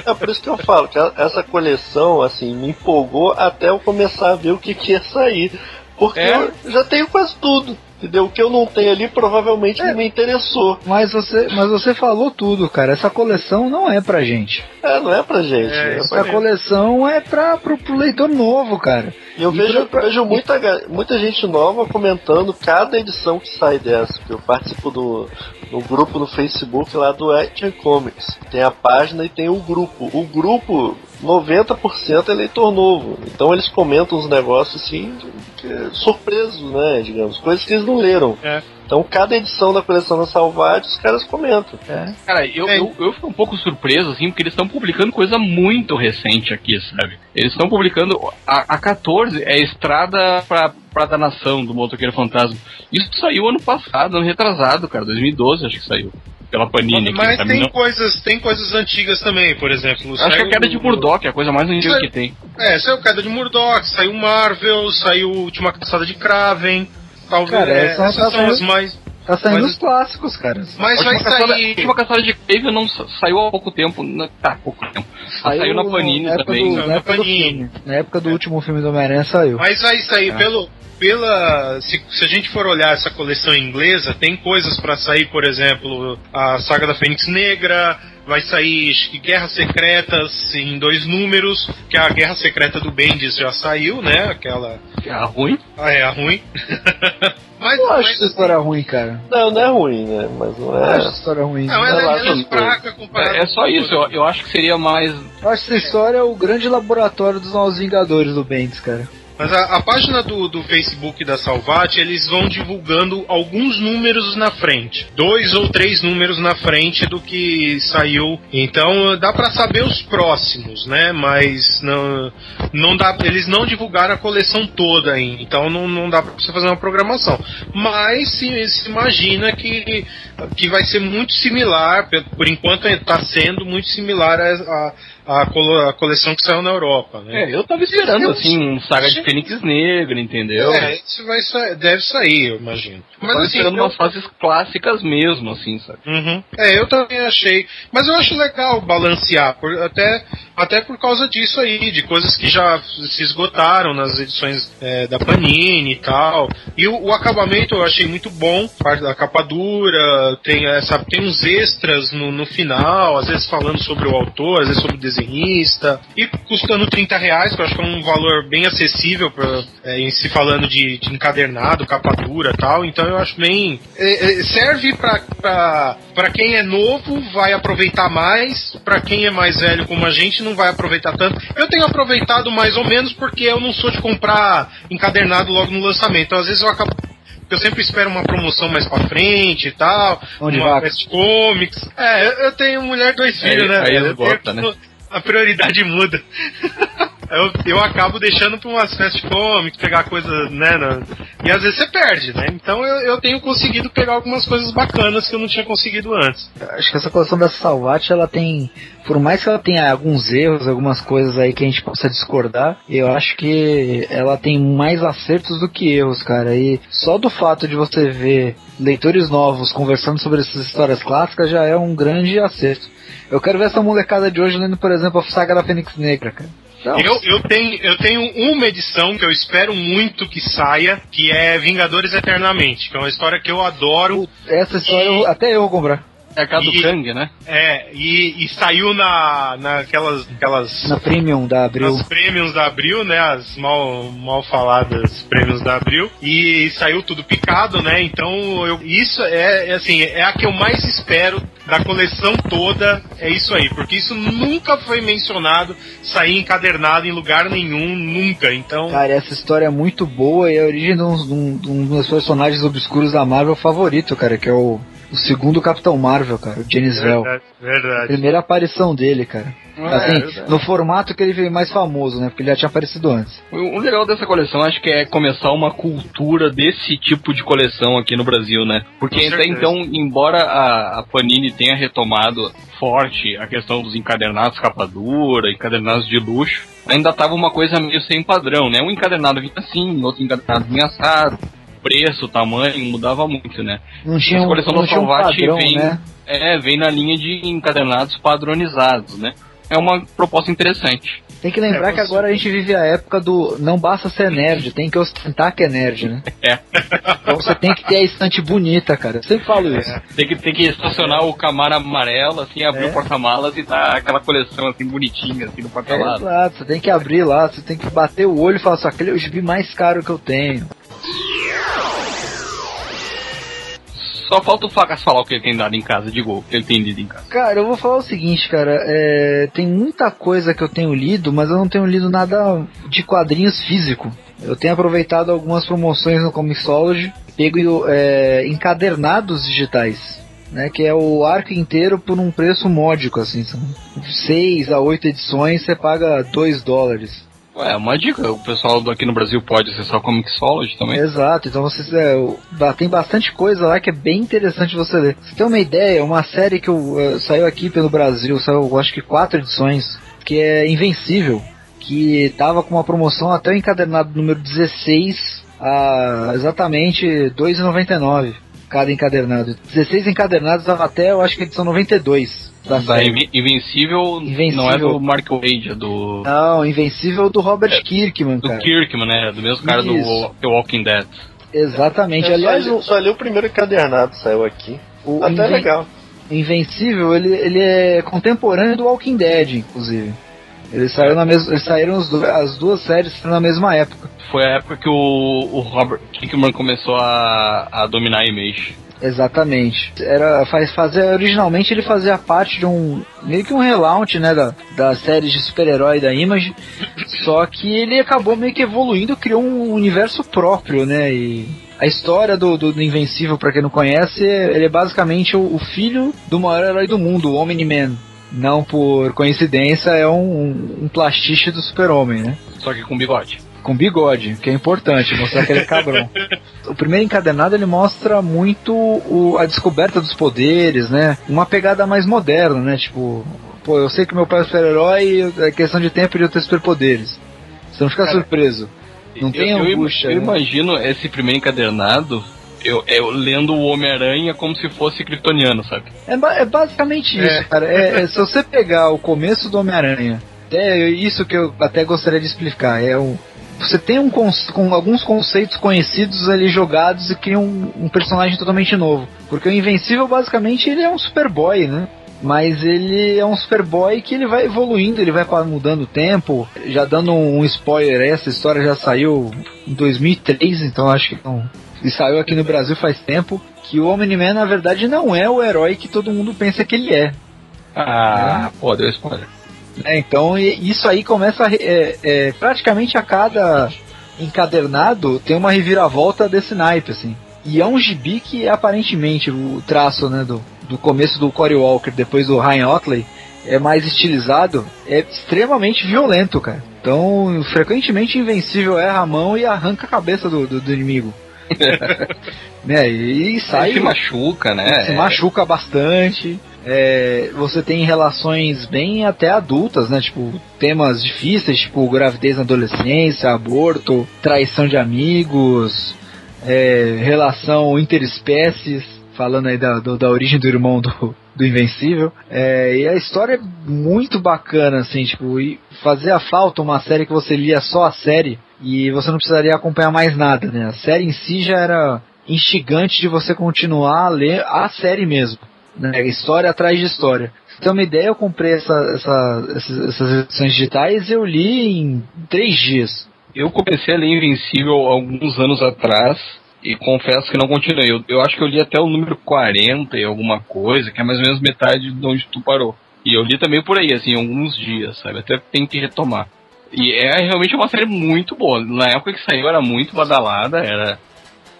É por isso que eu falo que essa coleção, assim, me empolgou até eu começar a ver o que, que ia sair. Porque É. eu já tenho quase tudo. Entendeu? O que eu não tenho ali provavelmente É. não me interessou. Mas você, mas você falou tudo, cara. Essa coleção não é pra gente. É, não é pra gente. É, É Essa coleção é pra, pro, pro leitor novo, cara. E eu E vejo, pra- vejo muita, muita gente nova comentando cada edição que sai dessa. Eu participo do, do grupo no Facebook lá do Action Comics. Tem a página e tem o grupo. O grupo, 90% é leitor novo. Então eles comentam uns negócios assim, surpresos, né? Digamos, coisas que eles não leram. É. Então cada edição da coleção da Salvati os caras comentam. Cara, eu, É. eu, eu fico um pouco surpreso, assim, porque eles estão publicando coisa muito recente aqui, sabe? Eles estão publicando. A, a 14 é Estrada pra, pra da Nação, do Motoqueiro Fantasma. Isso saiu ano passado, ano retrasado, cara, 2012 acho que saiu. Pela Panini Mas sabe? tem Não- coisas, tem coisas antigas também, por exemplo. Acho que saiu a queda de Murdoch é a coisa mais antiga Saiu- que tem. É, saiu Queda de Murdoch, saiu Marvel, saiu Última Caçada de Kraven. Talvez Cara, é, essas essas são as mais. Tá saindo Mas- os clássicos, cara. Mas vai caçada- a sair. última caçada de Cave não sa- saiu há pouco tempo. na- Tá, pouco tempo. Ela saiu na Panini época também. Do, Saiu na na época do Panini. filme. Na época do último filme do Homem-Aranha saiu. Mas vai sair É. pelo. Pela. Se, se a gente for olhar essa coleção inglesa, tem coisas pra sair, por exemplo, a saga da Fênix Negra, vai sair que Guerras Secretas em dois números, que a Guerra Secreta do Bendis já saiu, né? Aquela. Ah, ruim. Ah, é, a ruim. *laughs* mas, Eu acho mas- essa história ruim, cara. Não, não é ruim, né? Mas não Eu acho essa é. história ruim. Não, ela, lá, ela é fraca comparada É, é só com isso. Eu, eu acho que seria mais. Eu acho que essa história é o grande laboratório dos novos Vingadores do Bendis, cara. Mas a, a página do, do Facebook da Salvat, eles vão divulgando alguns números na frente. Dois ou três números na frente do que saiu. Então dá pra saber os próximos, né? Mas não, não dá, eles não divulgaram a coleção toda ainda. Então não, não dá pra você fazer uma programação. Mas se, se imagina que, que vai ser muito similar, por enquanto está sendo muito similar a, a, a colo- a coleção que saiu na Europa, né? É, eu tava esperando, assim, um saga de Fênix Negra, entendeu? É, isso vai sa- deve sair, eu imagino. Mas Mas tava assim, esperando eu, umas fases clássicas mesmo, assim, sabe? Uhum. é, eu também achei. Mas eu acho legal balancear, por- até, até por causa disso aí, de coisas que já se esgotaram nas edições é, da Panini e tal. E o, o acabamento eu achei muito bom, parte da capa dura, tem, essa, tem uns extras no, no final, às vezes falando sobre o autor, às vezes sobre o desenhista, e custando 30 reais, que eu acho que é um valor bem acessível pra, é, em se falando de, de encadernado, capa dura e tal, então eu acho bem. é, é, serve pra quem é novo, vai aproveitar mais, pra quem é mais velho como a gente, não vai aproveitar tanto. Eu tenho aproveitado mais ou menos porque eu não sou de comprar encadernado logo no lançamento, então às vezes eu acabo. Eu sempre espero uma promoção mais pra frente e tal. Onde uma? Fast Comics. É, eu, tenho mulher e dois Aí- filhos, né? aí Eu esgota, tenho- né? A prioridade muda. *laughs* eu, eu acabo deixando pra umas fast comics, pegar coisa, né? na- e às vezes você perde, né? Então eu, eu tenho conseguido pegar algumas coisas bacanas que eu não tinha conseguido antes. Acho que essa coleção da Salvat, ela tem. Por mais que ela tenha alguns erros, algumas coisas aí que a gente possa discordar, eu acho que ela tem mais acertos do que erros, cara. E só do fato de você ver leitores novos conversando sobre essas histórias clássicas já é um grande acerto. Eu quero ver essa molecada de hoje lendo, por exemplo, a saga da Fênix Negra, cara. Eu, eu, tenho, eu tenho uma edição que eu espero muito que saia, que é Vingadores Eternamente, que é uma história que eu adoro. essa história eu- até eu vou comprar. É a casa do E- Kang, né? É, e, e saiu na, naquelas aquelas, Na Premium da Abril. As prêmios da Abril, né? As mal, mal faladas prêmios da Abril. E saiu tudo picado, né? Então, eu, isso é, é assim, é a que eu mais espero da coleção toda. É isso aí, porque isso nunca foi mencionado, sair encadernado em lugar nenhum, nunca. Então, Cara, essa história é muito boa e é a origem de um, de um- de um dos personagens obscuros da Marvel favorito, cara, que é o, o segundo Capitão Marvel, cara, o James Vell. verdade, verdade. Primeira aparição dele, cara. assim, verdade. no formato que ele veio mais famoso, né? Porque ele já tinha aparecido antes. O legal dessa coleção acho que é começar uma cultura desse tipo de coleção aqui no Brasil, né? Porque até então, embora a, a Panini tenha retomado forte a questão dos encadernados capa dura, encadernados de luxo, ainda tava uma coisa meio sem padrão, né? Um encadernado vinha assim, outro encadernado vinha assado, preço, tamanho, mudava muito, né? Não tinha um, coleção não da tinha um Salvat padrão, vem, né? é, vem na linha de encadernados padronizados, né? É uma proposta interessante. Tem que lembrar É, que agora a gente vive a época do não basta ser nerd, tem que ostentar que é nerd, né? *laughs* É. Então você tem que ter a estante bonita, cara. Eu sempre falo isso. Tem que, tem que estacionar o Camaro amarelo, assim, abrir É. o porta-malas e dar aquela coleção assim bonitinha, assim, no É, porta-malas. exato, você tem que abrir lá, você tem que bater o olho e falar assim, aquele é o gibi mais caro que eu tenho. Só falta o Facas falar o que ele tem dado em casa de gol, que ele tem lido em casa. Cara, eu vou falar o seguinte, cara, é, tem muita coisa que eu tenho lido, mas eu não tenho lido nada de quadrinhos físico. Eu tenho aproveitado algumas promoções no Comixology, pego é, encadernados digitais, né, que é o arco inteiro por um preço módico, assim, são 6 a 8 edições, você paga 2 dólares. Ué, uma dica, o pessoal aqui no Brasil pode acessar o Comixology também. Exato, então vocês é, tem bastante coisa lá que é bem interessante você ler. Você tem uma ideia, uma série que eu, eh, saiu aqui pelo Brasil, saiu acho que quatro edições, que é Invencível, que tava com uma promoção até o encadernado número 16 a exatamente R$ 2,99 cada encadernado. 16 encadernados dava até, eu acho que edição 92 da Invencível, Invencível. não é do Mark Wade, é do, Não, Invencível do Robert Kirkman, do cara. Kirkman, né? Do mesmo cara Isso. do The Walking Dead. Exatamente. Eu Aliás, só, li, o, só li o primeiro encadernado, saiu aqui. o Até Inven- legal. Invencível, ele, ele é contemporâneo do Walking Dead, inclusive. Eles saíram na mesma, eles saíram do- as duas séries na mesma época. Foi a época que o, o Robert Kirkman começou a, a dominar a Image. Exatamente. Era faz fazer originalmente ele fazia parte de um meio que um relaunch, né, da, da série de super-herói da Image. Só que ele acabou meio que evoluindo, criou um universo próprio, né? E a história do, do, do Invencível, pra quem não conhece, ele é basicamente o, o filho do maior herói do mundo, o Omni-Man. Não por coincidência, é um, um plastiche do super-homem, né? Só que com bigode. Com bigode, que é importante, mostrar que ele é cabrão. O primeiro encadernado ele mostra muito o- a descoberta dos poderes, né? Uma pegada mais moderna, né? Tipo, pô, eu sei que meu pai é super-herói e é questão de tempo de eu ter superpoderes. Você não fica Cara, surpreso. Não tem eu, eu, angústia. eu né? imagino esse primeiro encadernado, eu, eu lendo o Homem-Aranha como se fosse kryptoniano, sabe? É, ba- é basicamente É. isso, cara. É, é, se você pegar o começo do Homem-Aranha, até isso que eu até gostaria de explicar, é o. Você tem um com alguns conceitos conhecidos ali jogados e cria um, um personagem totalmente novo. Porque o Invencível, basicamente, ele é um Superboy, né? Mas ele é um Superboy que ele vai evoluindo, ele vai mudando o tempo. Já dando um spoiler, essa história já saiu em 2003, então acho que não, e saiu aqui no Brasil faz tempo, que o Omni-Man na verdade não é o herói que todo mundo pensa que ele é. Ah, pô, deu spoiler. Né? Então isso aí começa é, é, praticamente a cada encadernado tem uma reviravolta desse naipe, assim. E é um gibi que aparentemente o traço né, do, do começo do Cory Walker, depois do Ryan Otley, é mais estilizado, é extremamente violento, cara. Então, frequentemente Invencível erra a mão e arranca a cabeça do, do- do inimigo. *laughs* né? E, sai. Se machuca, né? se machuca bastante. É, você tem relações bem até adultas, né? Tipo, temas difíceis, tipo gravidez na adolescência, aborto, traição de amigos, é, relação interespécies, falando aí da, do- da origem do irmão do, do Invencível. É, e a história é muito bacana, assim, tipo, e fazia falta uma série que você lia só a série e você não precisaria acompanhar mais nada, né? A série em si já era instigante de você continuar a ler a série mesmo. Né? História atrás de história. Ter uma ideia, eu comprei essa, essa- essas, essas edições digitais e eu li em três dias. Eu comecei a ler Invencível alguns anos atrás e confesso que não continuei. Eu, eu acho que eu li até o número 40 e alguma coisa, que é mais ou menos metade de onde tu parou. E eu li também por aí, assim, alguns dias, sabe? Até tem que retomar. E é realmente uma série muito boa. Na época que saiu era muito badalada, era,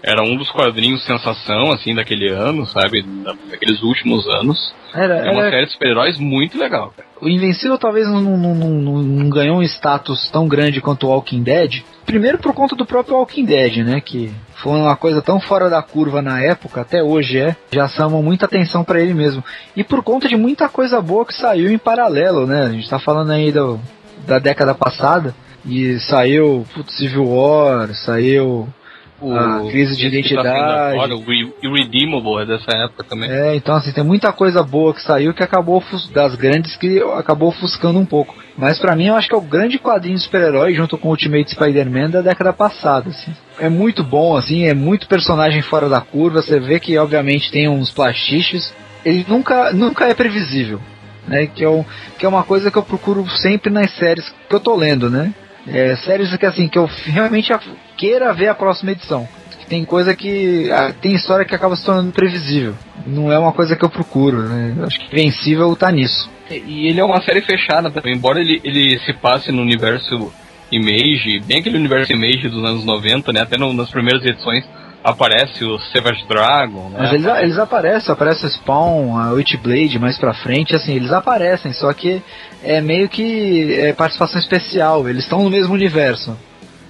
era um dos quadrinhos sensação, assim, daquele ano, sabe? Da- Daqueles últimos anos. Era, É uma era- série de super-heróis muito legal, cara. o Invencível talvez não, não, não, não- ganhou um status tão grande quanto o Walking Dead. Primeiro por conta do próprio Walking Dead, né? Que foi uma coisa tão fora da curva na época, até hoje é. Já chamam muita atenção pra ele mesmo. E por conta de muita coisa boa que saiu em paralelo, né? A gente tá falando aí do, da década passada. E saiu putz, Civil War, saiu a crise de tá identidade. agora, o Re- Irredeemable é dessa época também. É, então assim, tem muita coisa boa que saiu que acabou das grandes que acabou ofuscando um pouco. Mas pra mim eu acho que é o grande quadrinho de super-herói junto com o Ultimate Spider-Man da década passada, assim. É muito bom, assim, é muito personagem fora da curva, você vê que obviamente tem uns plastiches. Ele nunca, nunca é previsível, né? Que é, que é uma coisa que eu procuro sempre nas séries que eu tô lendo, né? É, séries que assim, que eu realmente queira ver a próxima edição. Tem coisa que. tem história que acaba se tornando previsível. Não é uma coisa que eu procuro, né? Acho que Vencível tá nisso. E ele é uma série fechada também, embora ele, ele se passe no universo Image, bem aquele universo Image dos anos 90, né? Até no- nas primeiras edições aparece o Savage Dragon, né? Mas eles, eles aparecem, aparece o Spawn, a Witchblade mais pra frente, assim, eles aparecem, só que é meio que é participação especial, eles estão no mesmo universo.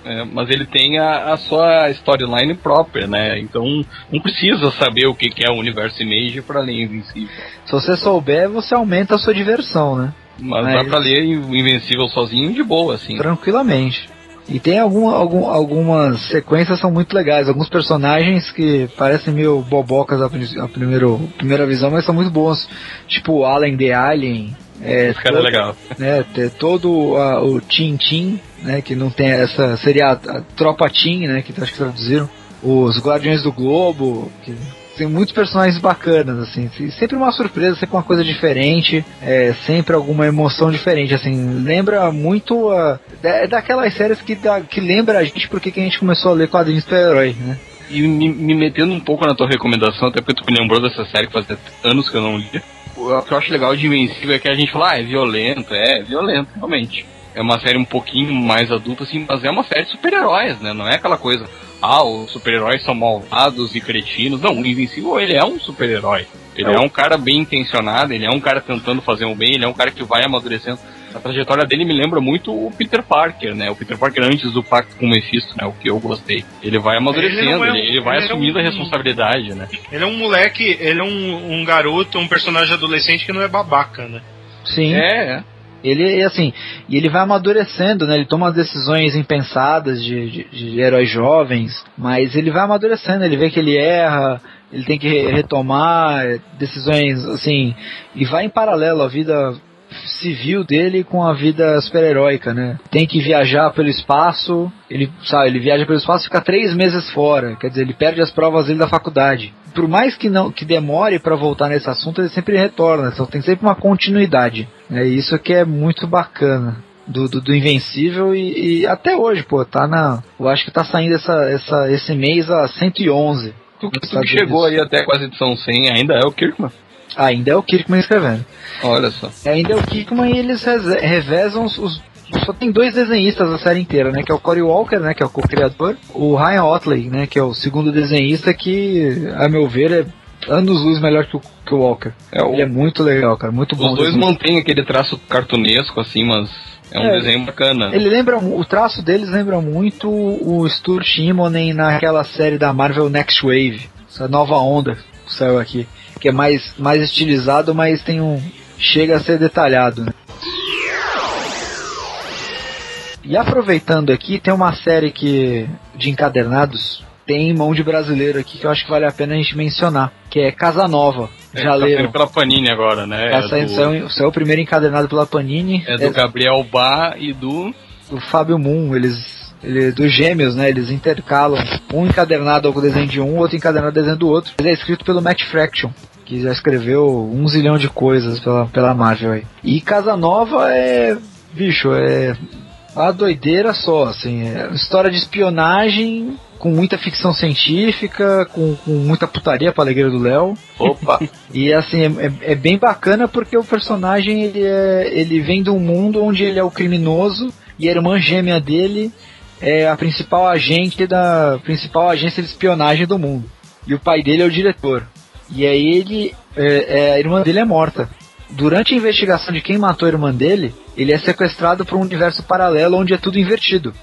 É, mas ele tem a, a sua storyline própria, né? Então não precisa saber o que, que é o universo Image pra ler Invencível. Se você souber, você aumenta a sua diversão, né? Mas Mas- dá pra ler Invencível sozinho de boa, assim. Tranquilamente. E tem algum, algum, algumas sequências são muito legais, alguns personagens que parecem meio bobocas a, prin- a primeiro, primeira visão, mas são muito bons. Tipo o Alien the Alien. É, Esse cara é todo- legal. né, ter todo a- o Tim Tim, né, que não tem essa seria a, a tropa Tim, né, que acho que traduziram, os Guardiões do Globo, que tem muitos personagens bacanas assim, sempre uma surpresa, sempre uma coisa diferente, é sempre alguma emoção diferente, assim, lembra muito a, é daquelas séries que dá, que lembra a gente porque que a gente começou a ler quadrinhos super-herói, né? E me, me metendo um pouco na tua recomendação, até porque tu me lembrou dessa série que fazia anos que eu não lia. O que eu acho legal de Invencível é que a gente fala, ah, é violento, é, é violento, realmente. É uma série um pouquinho mais adulta, assim, mas é uma série de super-heróis, né? Não é aquela coisa, ah, os super-heróis são malvados e cretinos. Não, o Invencível, ele é um super-herói. Ele é um cara bem intencionado, ele é um cara tentando fazer um bem, ele é um cara que vai amadurecendo. A trajetória dele me lembra muito o Peter Parker, né? O Peter Parker antes do pacto com o Mephisto, né? O que eu gostei. Ele vai amadurecendo, Ele ele, é um- ele vai ele é assumindo a um- responsabilidade, né? Ele é um moleque, ele é um, um garoto, um personagem adolescente que não é babaca, né? Sim. É, é. Ele, assim, e ele vai amadurecendo, né? Ele toma decisões impensadas de, de, de heróis jovens, mas ele vai amadurecendo, ele vê que ele erra, ele tem que re- retomar decisões, assim, e vai em paralelo a vida civil dele com a vida super-heróica, né? Tem que viajar pelo espaço, ele, sabe, ele viaja pelo espaço e fica três meses fora, quer dizer, ele perde as provas dele da faculdade. Por mais que não que demore para voltar nesse assunto, ele sempre retorna, então tem sempre uma continuidade. É isso que é muito bacana. Do, do, do Invencível e, e até hoje, pô, tá na. Eu acho que tá saindo essa, essa, esse mês a 111. Tu, tu que chegou Unidos. aí até quase edição 100 ainda é o Kirkman. Ainda é o Kirkman escrevendo. Olha só. Ainda é o Kirkman e eles revezam os, os- Só tem dois desenhistas da série inteira, né? Que é o Cory Walker, né? Que é o co-criador. O Ryan Otley, né? Que é o segundo desenhista que, a meu ver, é anos luz melhor que o, que o Walker. É, o- Ele é muito legal, cara. Muito bom. Os dois mantêm aquele traço cartunesco, assim, mas é um É, desenho bacana. Ele lembra, o traço deles lembra muito o Stuart Immonen naquela série da Marvel Next Wave, essa nova onda que saiu aqui, que é mais, mais estilizado, mas tem um chega a ser detalhado. né? E aproveitando aqui, tem uma série que de encadernados tem mão de brasileiro aqui que eu acho que vale a pena a gente mencionar, que é Casa Nova. É, Já tá leram? pela Panini agora, né? Tá é, do, saiu, o primeiro encadernado pela Panini. é do Gabriel Bá e do. do Fábio Moon, eles, ele, dos gêmeos, né? Eles intercalam um encadernado com o desenho de um, outro encadernado com o desenho do outro. Ele é escrito pelo Matt Fraction, que já escreveu um zilhão de coisas pela, pela Marvel aí. E Casa Nova é. Bicho, é. A doideira só, assim. É uma história de espionagem. Com muita ficção científica, com, com muita putaria pra alegria do Léo. Opa! *laughs* E assim, é, é- é bem bacana porque o personagem ele, é, ele vem de um mundo onde ele é o criminoso e a irmã gêmea dele é a principal agente da principal agência de espionagem do mundo. E o pai dele é o diretor. E aí ele. é- é, a irmã dele é morta. Durante a investigação de quem matou a irmã dele, ele é sequestrado para um universo paralelo onde é tudo invertido.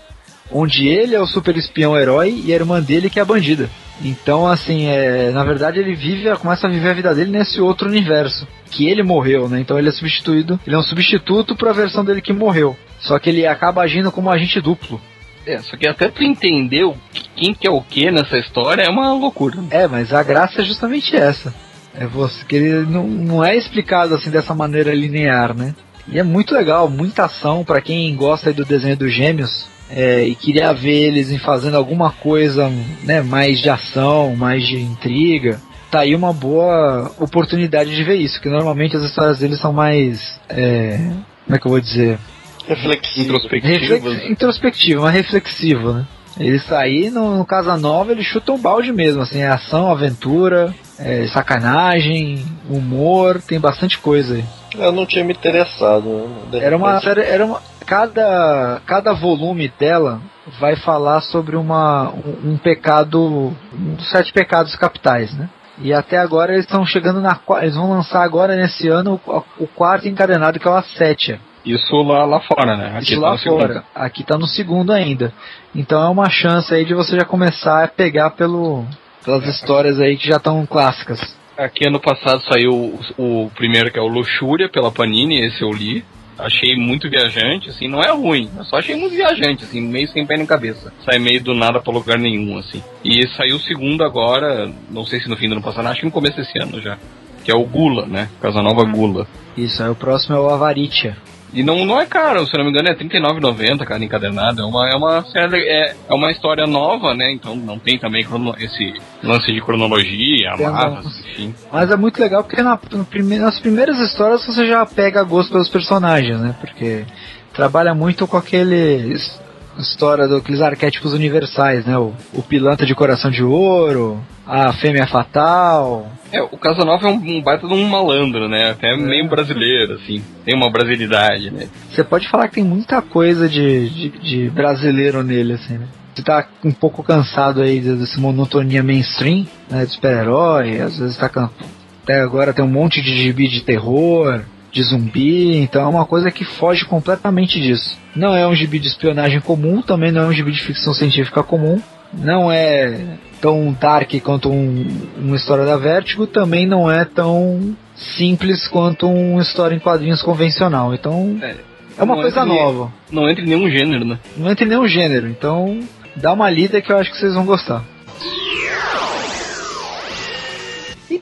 Onde ele é o super espião herói e a irmã dele que é a bandida. Então, assim, é, na verdade ele vive, começa a viver a vida dele nesse outro universo. Que ele morreu, né? Então ele é substituído. Ele é um substituto para a versão dele que morreu. Só que ele acaba agindo como agente duplo. É, só que até tu entender o que- quem que é o que nessa história é uma loucura. É, mas a graça é justamente essa. É você que ele não, não é explicado assim dessa maneira linear, né? E é muito legal, muita ação para quem gosta aí do desenho dos gêmeos é, e queria ver eles em fazendo alguma coisa, né, mais de ação, mais de intriga. Tá aí uma boa oportunidade de ver isso, que normalmente as histórias deles são mais, é, como é que eu vou dizer, Reflexivo. Introspectivas. Reflex, introspectivo, mas reflexivo, né? Ele sair no, no Casa Nova, ele chuta um balde mesmo, assim, é ação, aventura, é, sacanagem, humor, tem bastante coisa aí. Eu não tinha me interessado. né? Era uma série, era uma, cada, cada volume dela vai falar sobre uma, um, um pecado, um dos sete pecados capitais, né? E até agora eles estão chegando na, eles vão lançar agora nesse ano o, o quarto encadenado que é o Assétia. Isso lá, lá fora, né? Isso tá lá no segundo. fora. Aqui tá no segundo ainda. Então é uma chance aí de você já começar a pegar pelo, pelas histórias aí que já estão clássicas. Aqui ano passado saiu o, o primeiro que é o Luxúria pela Panini, esse eu li. achei muito viajante, assim, não é ruim, eu só achei muito viajante, assim, meio sem pé nem cabeça. Sai meio do nada pra lugar nenhum, assim. E saiu o segundo agora, não sei se no fim do ano passado, acho que no começo desse ano já. Que é o Gula, né? Casanova Gula. Isso, aí o próximo é o Avaritia. E não, não é caro, se não me engano, é R$39,90, cara, encadernado. É uma, é, uma, é, é uma história nova, né? Então não tem também crono- esse lance de cronologia, amarras, enfim. Mas é muito legal porque na- prime- nas primeiras histórias você já pega gosto pelos personagens, né? Porque trabalha muito com aquele his- história daqueles arquétipos universais, né? O, o pilantra de coração de ouro, a fêmea fatal. É, o Casanova é um, um baita de um malandro, né? Até meio brasileiro, assim. Tem uma brasilidade, né? Você pode falar que tem muita coisa de, de, de brasileiro nele, assim, né? Você tá um pouco cansado aí dessa monotonia mainstream, né? De super-herói, às vezes tá. Até agora tem um monte de gibi de terror, de zumbi, então é uma coisa que foge completamente disso. Não é um gibi de espionagem comum, também não é um gibi de ficção científica comum, não é tão dark quanto um, uma história da Vertigo, também não é tão simples quanto uma história em quadrinhos convencional. Então É, é uma coisa nova. Não entra em nenhum gênero, né? Não entra em nenhum gênero, então dá uma lida que eu acho que vocês vão gostar.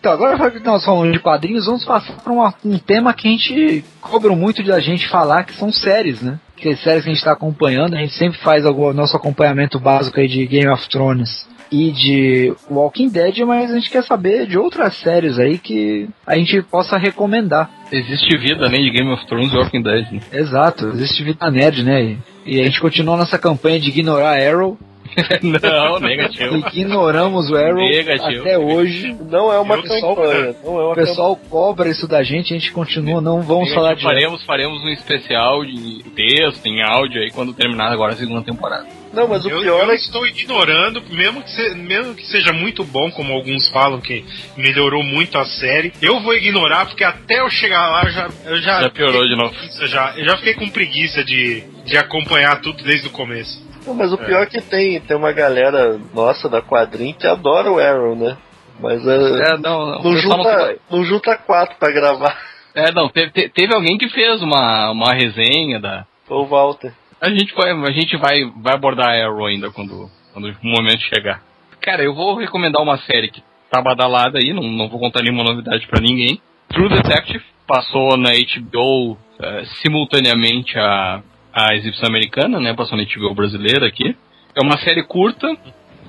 Então, agora que nós falamos de quadrinhos, vamos passar para um tema que a gente cobra muito da gente falar, que são séries, né? Que as séries que a gente está acompanhando, a gente sempre faz o nosso acompanhamento básico aí de Game of Thrones e de Walking Dead, mas a gente quer saber de outras séries aí que a gente possa recomendar. Existe vida além de Game of Thrones e Walking Dead, né? Exato, existe vida nerd, né? E, e a gente continua nossa campanha de ignorar Arrow. *laughs* não, negativo. Ignoramos o Arrow Negativo. até hoje. Não é uma Eu- campanha. É O pessoal cobra isso da gente, a gente continua, não vamos falar de faremos, faremos um especial de texto, em áudio aí, quando terminar agora a segunda temporada. campanha. Não, mas o Eu, pior eu é estou ignorando, mesmo que, se- mesmo que seja muito bom, como alguns falam que melhorou muito a série, eu vou ignorar, porque até eu chegar lá eu já. Eu já, Já piorou de novo. já, eu já fiquei com preguiça de, de acompanhar tudo desde o começo. Não, mas o pior é que tem, tem uma galera nossa da quadrinho que adora o Arrow, né? Mas é, É, não, não. não, junta, não junta quatro pra gravar. É, não, teve, te- teve alguém que fez uma, uma resenha da. Foi o Walter. A gente vai, a gente vai, vai abordar a Arrow ainda quando, quando o momento chegar. Cara, eu vou recomendar uma série que tá badalada aí, não, não vou contar nenhuma novidade pra ninguém. True Detective passou na HBO eh, simultaneamente a, a exibição americana, né? Passou na HBO brasileira aqui. É uma série curta,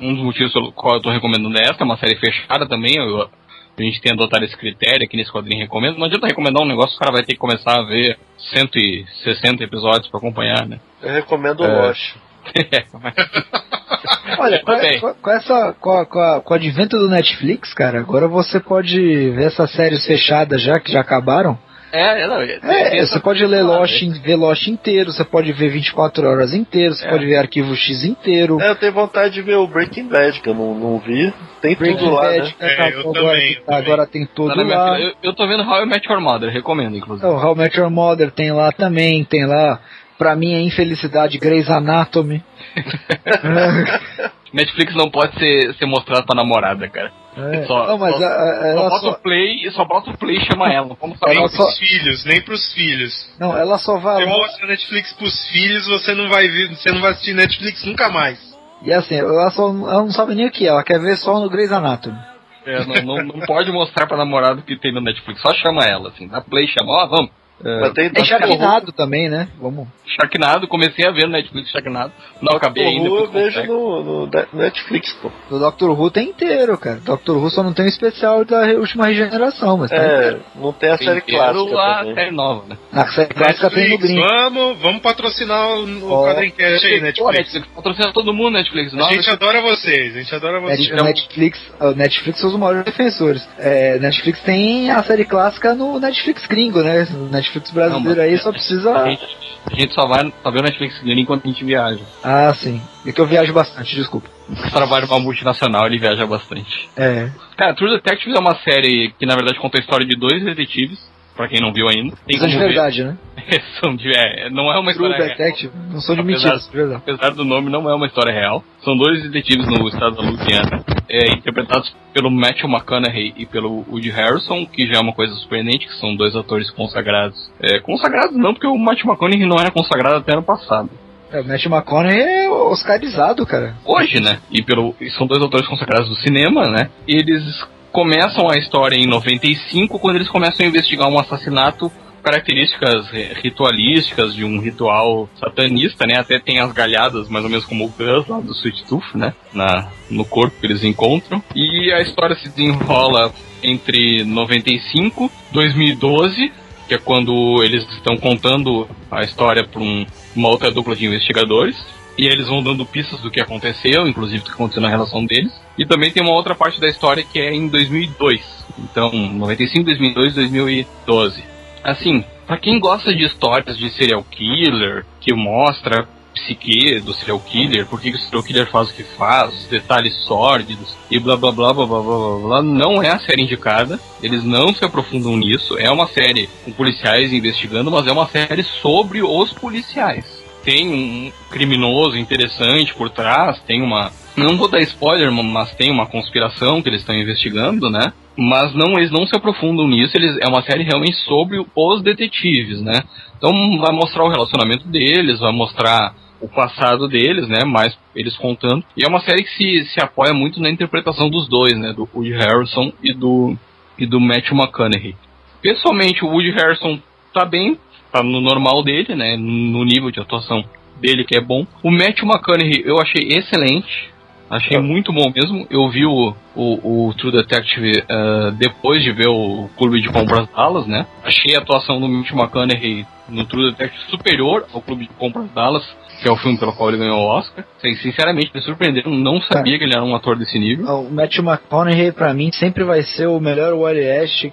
um dos motivos pelo qual eu tô recomendando é essa, é uma série fechada também. eu- a gente tem adotado esse critério aqui nesse quadrinho recomendo. Não adianta recomendar um negócio, o cara vai ter que começar a ver 160 episódios pra acompanhar, né? Eu recomendo o É. Lost. *laughs* Olha, com, Bem. com- com essa, com, a- com, a- com o advento do Netflix, cara, agora você pode ver essas séries fechadas já, que já acabaram. É, não, é, tem É, essa- você pode ler Lost, ver Lost inteiro, você pode ver 24 horas inteiro, você É. pode ver Arquivo X inteiro. É, eu tenho vontade de ver o Breaking Bad, que eu não, não vi. Tem Breaking tudo lá, Bad, né? que É, acabou eu agora, também, eu tá- agora tem Tá tudo na minha lá. eu, eu tô vendo How I Met Your Mother, recomendo, inclusive. Então, How I Met Your Mother tem lá também, tem lá, pra mim, a infelicidade, Grey's Anatomy. *laughs* *laughs* Netflix não pode ser, ser mostrado pra namorada, cara. É. Só- não, mas só- a- a- Só bota só, o play, só bota o play e chama ela. Não vamos falar Nem pros só- filhos, nem pros filhos. não, ela só vai Você mostra Netflix pros filhos, você não vai ver, você não vai assistir Netflix nunca mais. E assim, ela, só, ela não sabe nem o que é, ela quer ver só no Grey's Anatomy. É, não, não, não pode mostrar pra namorada o que tem no Netflix, só chama ela, assim, dá play, chama, ó, vamos. Mas tem É Sharknado também, né? Vamos. Sharknado, comecei a ver no Netflix Sharknado. Não acabei ainda. eu depois vejo no, no Netflix, pô. O Doctor Who tem inteiro, cara. Doctor Who só não tem o especial da última regeneração, mas tá É, inteiro. não tem a Tem série inteiro clássica a também. série nova, né? Na série clássica tem no Netflix, Green. vamos, vamos patrocinar o, o Quadrincast aí, Pô, Netflix. Netflix, patrocina todo mundo, Netflix. A Nossa, gente adora vocês, a gente adora vocês. Net- Netflix, o Netflix são os maiores defensores. É, Netflix tem a série clássica no Netflix gringo, né? O Netflix brasileiro Não, aí só precisa. a, gente, a gente só vai só vê o Netflix dele enquanto a gente viaja. Ah, sim. É que eu viajo bastante, desculpa. Trabalho numa multinacional, ele viaja bastante. É. Cara, True Detective é uma série que na verdade conta a história de dois detetives. Pra quem não viu ainda. Tem São de como ver. verdade, né? *laughs* São de, é, não é uma True história Detective. Não são de Apesar- mentiras, de verdade. apesar do nome, não é uma história real. São dois detetives no estado da Louisiana, é, interpretados pelo Matthew McConaughey e pelo Woody Harrison, que já é uma coisa surpreendente, que são dois atores consagrados. É, consagrados não, porque o Matthew McConaughey não era consagrado até ano passado. É, o Matt McConaughey é oscarizado, cara. Hoje, né? E pelo e são dois atores consagrados do cinema, né? E eles começam a história em 95, quando eles começam a investigar um assassinato características ri- ritualísticas de um ritual satanista, né? Até tem as galhadas, mais ou menos como o Gus lá do Sweet Tooth, né? Na, no corpo que eles encontram. E a história se desenrola entre 95 2012, que é quando eles estão contando a história para um, uma outra dupla de investigadores. E eles vão dando pistas do que aconteceu, inclusive do que aconteceu na relação deles. E também tem uma outra parte da história que é em 2002. Então, 95, 2002, 2012. Assim, pra quem gosta de histórias de serial killer, que mostra psique do serial killer, por que o serial killer faz o que faz, os detalhes sórdidos e blá blá blá blá blá blá, blá não é a série indicada. Eles não se aprofundam nisso. É uma série com policiais investigando, mas é uma série sobre os policiais tem um criminoso interessante por trás, tem uma. Não vou dar spoiler, mas tem uma conspiração que eles estão investigando, né? Mas não, eles não se aprofundam nisso, eles, é uma série realmente sobre os detetives, né? Então vai mostrar o relacionamento deles, vai mostrar o passado deles, né? Mais eles contando. E é uma série que se, se apoia muito na interpretação dos dois, né? Do Woody Harrison e do, e do Matthew McConaughey. Pessoalmente, o Woody Harrison tá bem, tá no normal dele, né? No nível de atuação dele que é bom. O Matthew McConaughey eu achei excelente. Achei muito bom mesmo. Eu vi o, o, o True Detective ah, depois de ver o Clube de Compras Dallas, né? Achei a atuação do Matthew McConaughey no True Detective superior ao Clube de Compras Dallas, que é o filme pelo qual ele ganhou o Oscar. Sinceramente, me surpreenderam. Não sabia que ele era um ator desse nível. O Matt McConaughey, pra mim, sempre vai ser o melhor Wally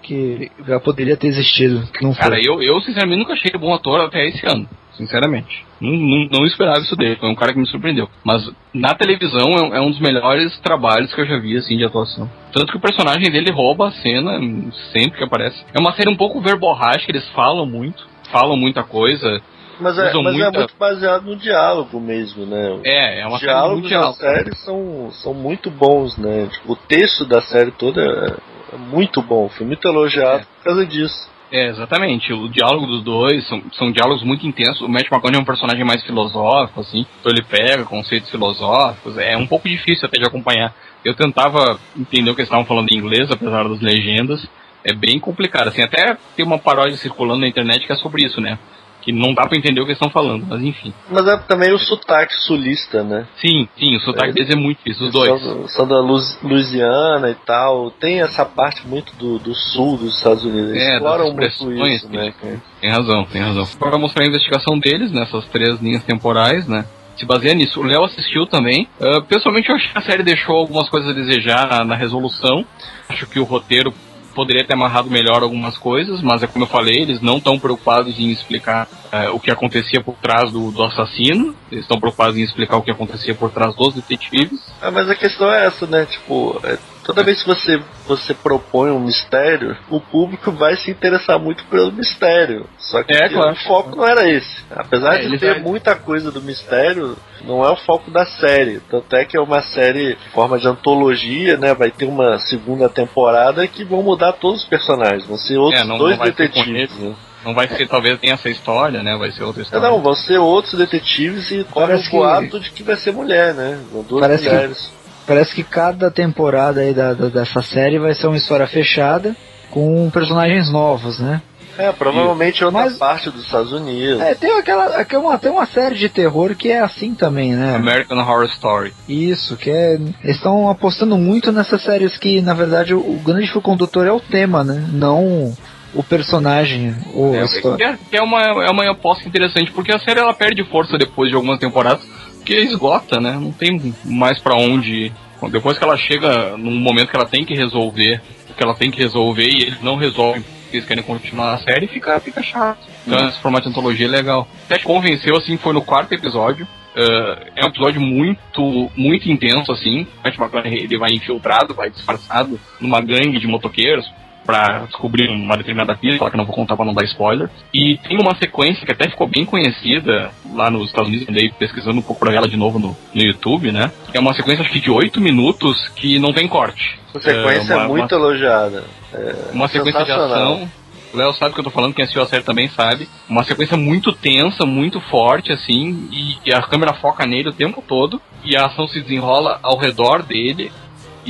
que já poderia ter existido. Não foi. Cara, eu, eu sinceramente nunca achei ele bom ator até esse ano. Sinceramente. Não, não, não esperava isso dele. Foi um cara que me surpreendeu. Mas na televisão é, um- é um dos melhores trabalhos que eu já vi, assim, de atuação. Tanto que o personagem dele rouba a cena hum, sempre que aparece. É uma série um pouco verborrágica, eles falam muito. Falam muita coisa. Mas, é, mas é muita- muito baseado no diálogo mesmo, né? É, é uma Os diálogos da diálogo. série são, são muito bons, né? Tipo, o texto da série toda é, é muito bom. Foi muito elogiado É. por causa disso. É, exatamente. O diálogo dos dois são, são diálogos muito intensos. O Matt McConaughey é um personagem mais filosófico, assim. Então ele pega conceitos filosóficos. É um pouco difícil até de acompanhar. Eu tentava entender o que eles estavam falando em inglês, apesar das legendas. É bem complicado, assim. Até tem uma paródia circulando na internet que é sobre isso, né? Que não dá pra entender o que eles estão falando, mas enfim. Mas é também o sotaque sulista, né? Sim, sim, o sotaque É. deles é muito difícil, os dois. São, são da Luz- Louisiana e tal. Tem essa parte muito do, do sul dos Estados Unidos. Eles É, exploram muito isso, né? cara? Tem razão, tem razão. Para mostrar a investigação deles nessas três linhas temporais, né? Se baseia nisso. O Léo assistiu também. Ah, pessoalmente, eu acho que a série deixou algumas coisas a desejar na, na resolução. Acho que o roteiro poderia ter amarrado melhor algumas coisas, mas é como eu falei, eles não estão preocupados em explicar eh, o que acontecia por trás do, do assassino. Eles estão preocupados em explicar o que acontecia por trás dos detetives. Ah, mas a questão é essa, né? Tipo, é, toda vez que você, você propõe um mistério, o público vai se interessar muito pelo mistério. Só que É, claro. o foco não era esse. Apesar É, de ter vai- muita coisa do mistério, não é o foco da série. Tanto é que é uma série em forma de antologia, né? Vai ter uma segunda temporada que vão mudar todos os personagens. Vão ser outros É, não- dois não detetives, né? Não vai ser, talvez tenha essa história, né? Vai ser outra É, história. Não, vão ser outros detetives e corre o Parece que- boato de que vai ser mulher, né? Vão Duas Parece que- mulheres. Parece que cada temporada aí da, da- dessa série vai ser uma história fechada com personagens novos, né? É, provavelmente outra Mas- parte dos Estados Unidos. É, tem aquela, aquela tem uma série de terror que é assim também, né? American Horror Story. Isso, que é. Eles estão apostando muito nessas séries que, na verdade, o, o grande fio condutor é o tema, né? Não o personagem ou a É, história. é, é uma, é uma aposta interessante, porque a série ela perde força depois de algumas temporadas, porque esgota, né? Não tem mais pra onde ir. Depois que ela chega num momento que ela tem que resolver o que ela tem que resolver e eles não resolvem porque eles querem continuar a série, fica, fica chato. Então esse formato de antologia é legal. Até convenceu, assim, foi no quarto episódio. Uh, é um episódio muito, muito intenso, assim. O Matt McConaughey, ele vai infiltrado, vai disfarçado numa gangue de motoqueiros. Pra descobrir uma determinada pista, falar que não vou contar pra não dar spoiler. E tem uma sequência que até ficou bem conhecida lá nos Estados Unidos, andei pesquisando um pouco pra ela de novo no, no YouTube, né? É uma sequência acho que de 8 minutos que não tem corte. A sequência é, uma- muito uma- elogiada. É uma sequência de ação. O Léo sabe o que eu tô falando, quem assistiu a série também sabe. Uma sequência muito tensa, muito forte, assim, e, e a câmera foca nele o tempo todo, e a ação se desenrola ao redor dele,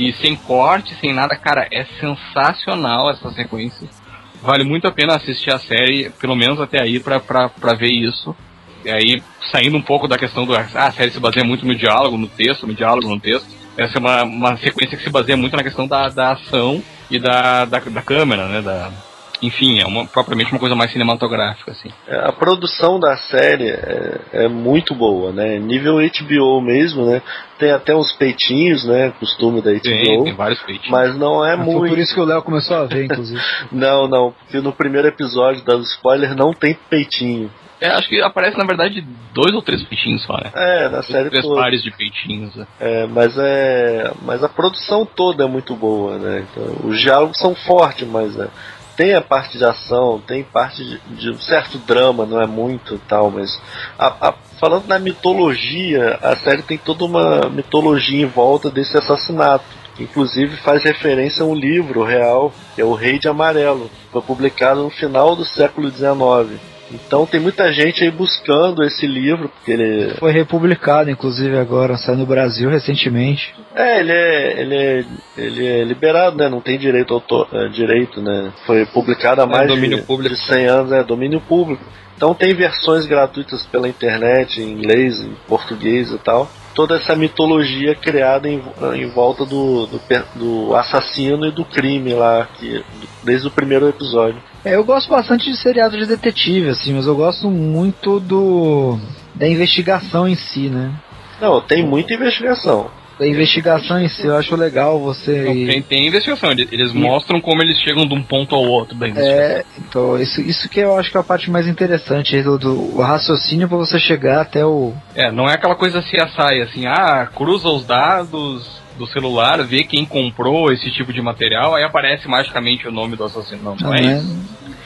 e sem corte, sem nada. Cara, é sensacional essa sequência. Vale muito a pena assistir a série, pelo menos até aí, pra, ver isso. E aí, saindo um pouco da questão do. Ah, a série se baseia muito no diálogo, no texto, no diálogo, no texto. Essa é uma, uma sequência que se baseia muito na questão da, da ação e da, da, da câmera, né? Da, enfim, é uma, propriamente uma coisa mais cinematográfica, assim. É, A produção da série é, é muito boa, né? Nível HBO mesmo, né? Tem até uns peitinhos, né? Costume da Tem, HBO. tem vários peitinhos. Mas não é Foi muito. por isso que o Léo começou a ver, inclusive. *laughs* Não, não, porque no primeiro episódio, dando spoiler, não tem peitinho. É, acho que aparece, na verdade, dois ou três peitinhos só, né? É, na série três toda. pares de peitinhos. né? É, mas é. Mas a produção toda é muito boa, né? Então, os diálogos são fortes, mas é, tem a parte de ação, tem parte de, de um certo drama, não é muito tal, mas a- a- falando na mitologia, a série tem toda uma mitologia em volta desse assassinato. que Inclusive faz referência a um livro real, que é O Rei de Amarelo. Foi publicado no final do século XIX. Então tem muita gente aí buscando esse livro, porque ele Foi republicado, inclusive, agora, saiu no Brasil recentemente. É, ele é, ele é, ele é liberado, né? Não tem direito autor, é, direito, né? Foi publicado há mais domínio de, público. de 100 anos, é domínio público. Então tem versões gratuitas pela internet, em inglês, em português e tal. Toda essa mitologia criada em, em volta do, do, do assassino e do crime lá, que, desde o primeiro episódio. É, eu gosto bastante de seriado de detetive, assim, mas eu gosto muito do da investigação em si, né? Não, tem muita investigação. Da investigação em si, eu acho legal você. Não, tem, tem investigação, eles, mostram como eles chegam de um ponto ao outro da investigação. É, então, isso, isso que eu acho que é a parte mais interessante, do, do o raciocínio pra você chegar até o. É, não é aquela coisa CSI, assim, ah, cruza os dados do celular, vê quem comprou esse tipo de material, aí aparece magicamente o nome do assassino. Não, não Não é é? isso.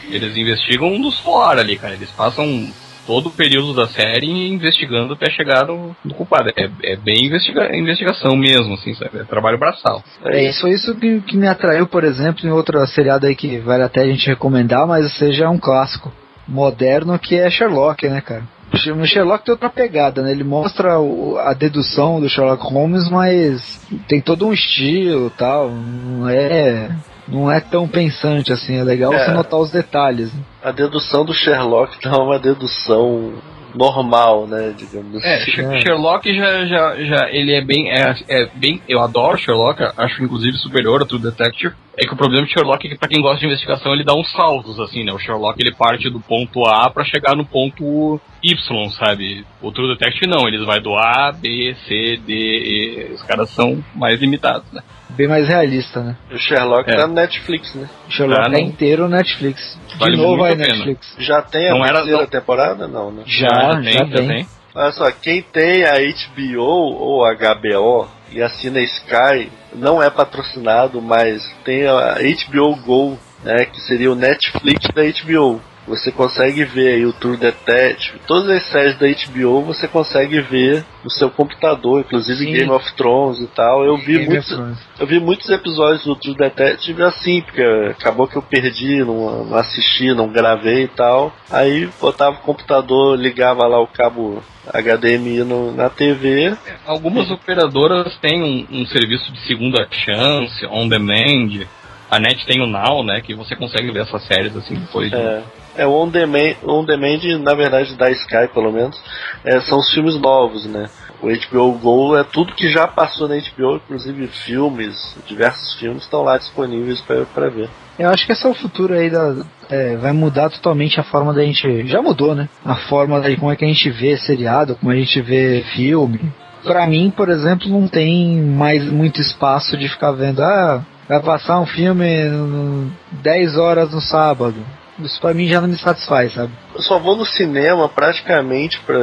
Eles investigam um dos fora ali, cara. Eles passam todo o período da série investigando até chegar no, no culpado. É, é bem investiga investigação mesmo, assim, sabe? É trabalho braçal. É isso, foi isso que, que me atraiu, por exemplo, em outra seriado aí que vale até a gente recomendar, mas seja um clássico moderno que é Sherlock, né, cara? O Sherlock tem outra pegada, né? Ele mostra o- a dedução do Sherlock Holmes, mas tem todo um estilo tal. Não é, não é tão pensante assim. É legal É. você notar os detalhes. né? A dedução do Sherlock não é uma dedução normal, né? Digamos É, assim. Sher- Sherlock já, já, já, ele é bem, é, é bem, eu adoro Sherlock, acho inclusive superior a True Detective. É que o problema de Sherlock é que pra quem gosta de investigação ele dá uns saltos, assim, né? O Sherlock ele parte do ponto A pra chegar no ponto Y, sabe? O True Detective não, eles vai do A, B, C, D, E. Os caras são mais limitados, né? Bem mais realista, né? O Sherlock É. tá no Netflix, né? O Sherlock Ah, é inteiro no Netflix. De Vale novo aí. Netflix. Já tem a Não era- terceira não. temporada? Não, né? Já, já tem. Olha só, quem tem a HBO ou a HBO e assina Sky não é patrocinado, mas tem a HBO Go, né, que seria o Netflix da HBO. Você consegue ver aí o True Detective, todas as séries da HBO você consegue ver no seu computador, inclusive Sim. Game of Thrones e tal. Eu vi Game muitos, eu vi muitos episódios do True Detective assim, porque acabou que eu perdi, não, não assisti, não gravei e tal. Aí botava o computador, ligava lá o cabo HDMI no- na TV. Algumas operadoras têm um, um serviço de segunda chance, on demand. A net tem o Now, né? Que você consegue ver essas séries assim depois de. É, é o on demand, on demand, na verdade, da Sky, pelo menos, é, são os filmes novos, né? O HBO Go é tudo que já passou na HBO, inclusive filmes, diversos filmes estão lá disponíveis para ver. Eu acho que esse é o futuro aí da. é, vai mudar totalmente a forma da gente. Já mudou, né? A forma de como é que a gente vê seriado, como a gente vê filme. Pra mim, por exemplo, não tem mais muito espaço de ficar vendo. Ah, vai passar um filme no- 10 horas no sábado. Isso pra mim já não me satisfaz, sabe? Eu só vou no cinema praticamente pra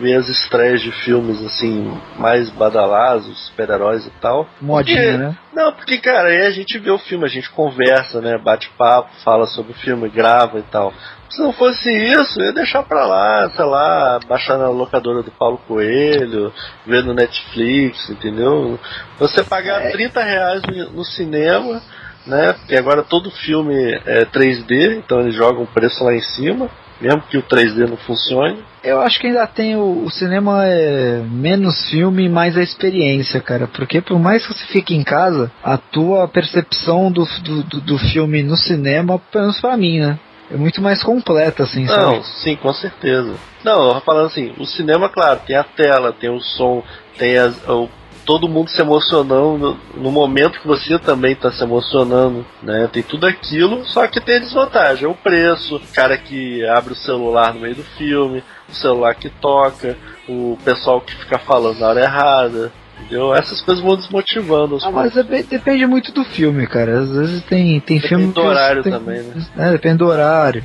ver as estreias de filmes assim, mais badalados, super-heróis e tal. Modinha, Porque- né? Não, porque, cara, aí a gente vê o filme, a gente conversa, né? Bate papo, fala sobre o filme, grava e tal. Se não fosse isso, eu ia deixar pra lá, sei lá, baixar na locadora do Paulo Coelho, ver no Netflix, entendeu? Você pagar 30 reais no, no cinema, né? Porque agora todo filme é 3D, então eles jogam o preço lá em cima, mesmo que o 3D não funcione. Eu acho que ainda tem o, o cinema é menos filme mais a experiência, cara. Porque por mais que você fique em casa, a tua percepção do, do, do, filme no cinema, pelo menos pra mim, né? É muito mais completa, assim, Não, sabe? sim, com certeza. Não, eu falando assim, o cinema, claro, tem a tela, tem o som, tem as, o- todo mundo se emocionando no momento que você também está se emocionando, né? Tem tudo aquilo, só que tem a desvantagem, é o preço, o cara que abre o celular no meio do filme, o celular que toca, o pessoal que fica falando na hora errada. Entendeu? Essas coisas vão desmotivando os Ah, mas é bem- depende muito do filme, cara. Às vezes tem, tem Depende filme do que eles horário têm- também, né? É, depende do horário.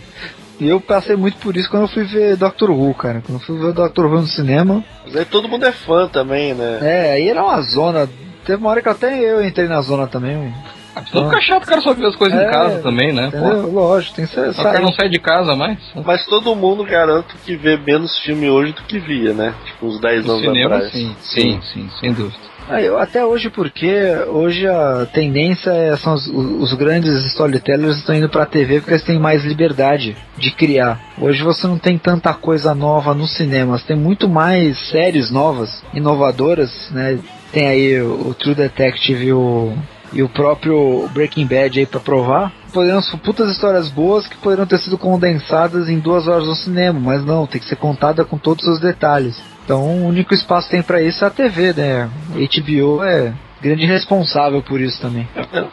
E eu passei muito por isso quando eu fui ver Doctor Who, cara. Quando eu fui ver Doctor Who no cinema. Mas aí todo mundo é fã também, né? É, aí era uma zona. Teve uma hora que até eu entrei na zona também. Ah, Não fica chato o cara só ver as coisas É, em casa também, né? Pô, Entendeu? Lógico, tem que ser. o cara não sai de casa mais. Mas todo mundo garanto que vê menos filme hoje do que via, né? Tipo, uns 10 No anos cinema, atrás. sim, sim, sim, sem dúvida. Ah, eu, até hoje, porque hoje a tendência é, são os, os grandes storytellers estão indo pra TV porque eles têm mais liberdade de criar. Hoje você não tem tanta coisa nova nos cinemas, tem muito mais séries novas, inovadoras, né? Tem aí o, o True Detective e o, e o próprio Breaking Bad aí pra provar. Poderiam ser putas histórias boas que poderiam ter sido condensadas em duas horas no cinema, mas não, tem que ser contada com todos os detalhes. Então o único espaço que tem pra isso é a TV, né? HBO é grande responsável por isso também.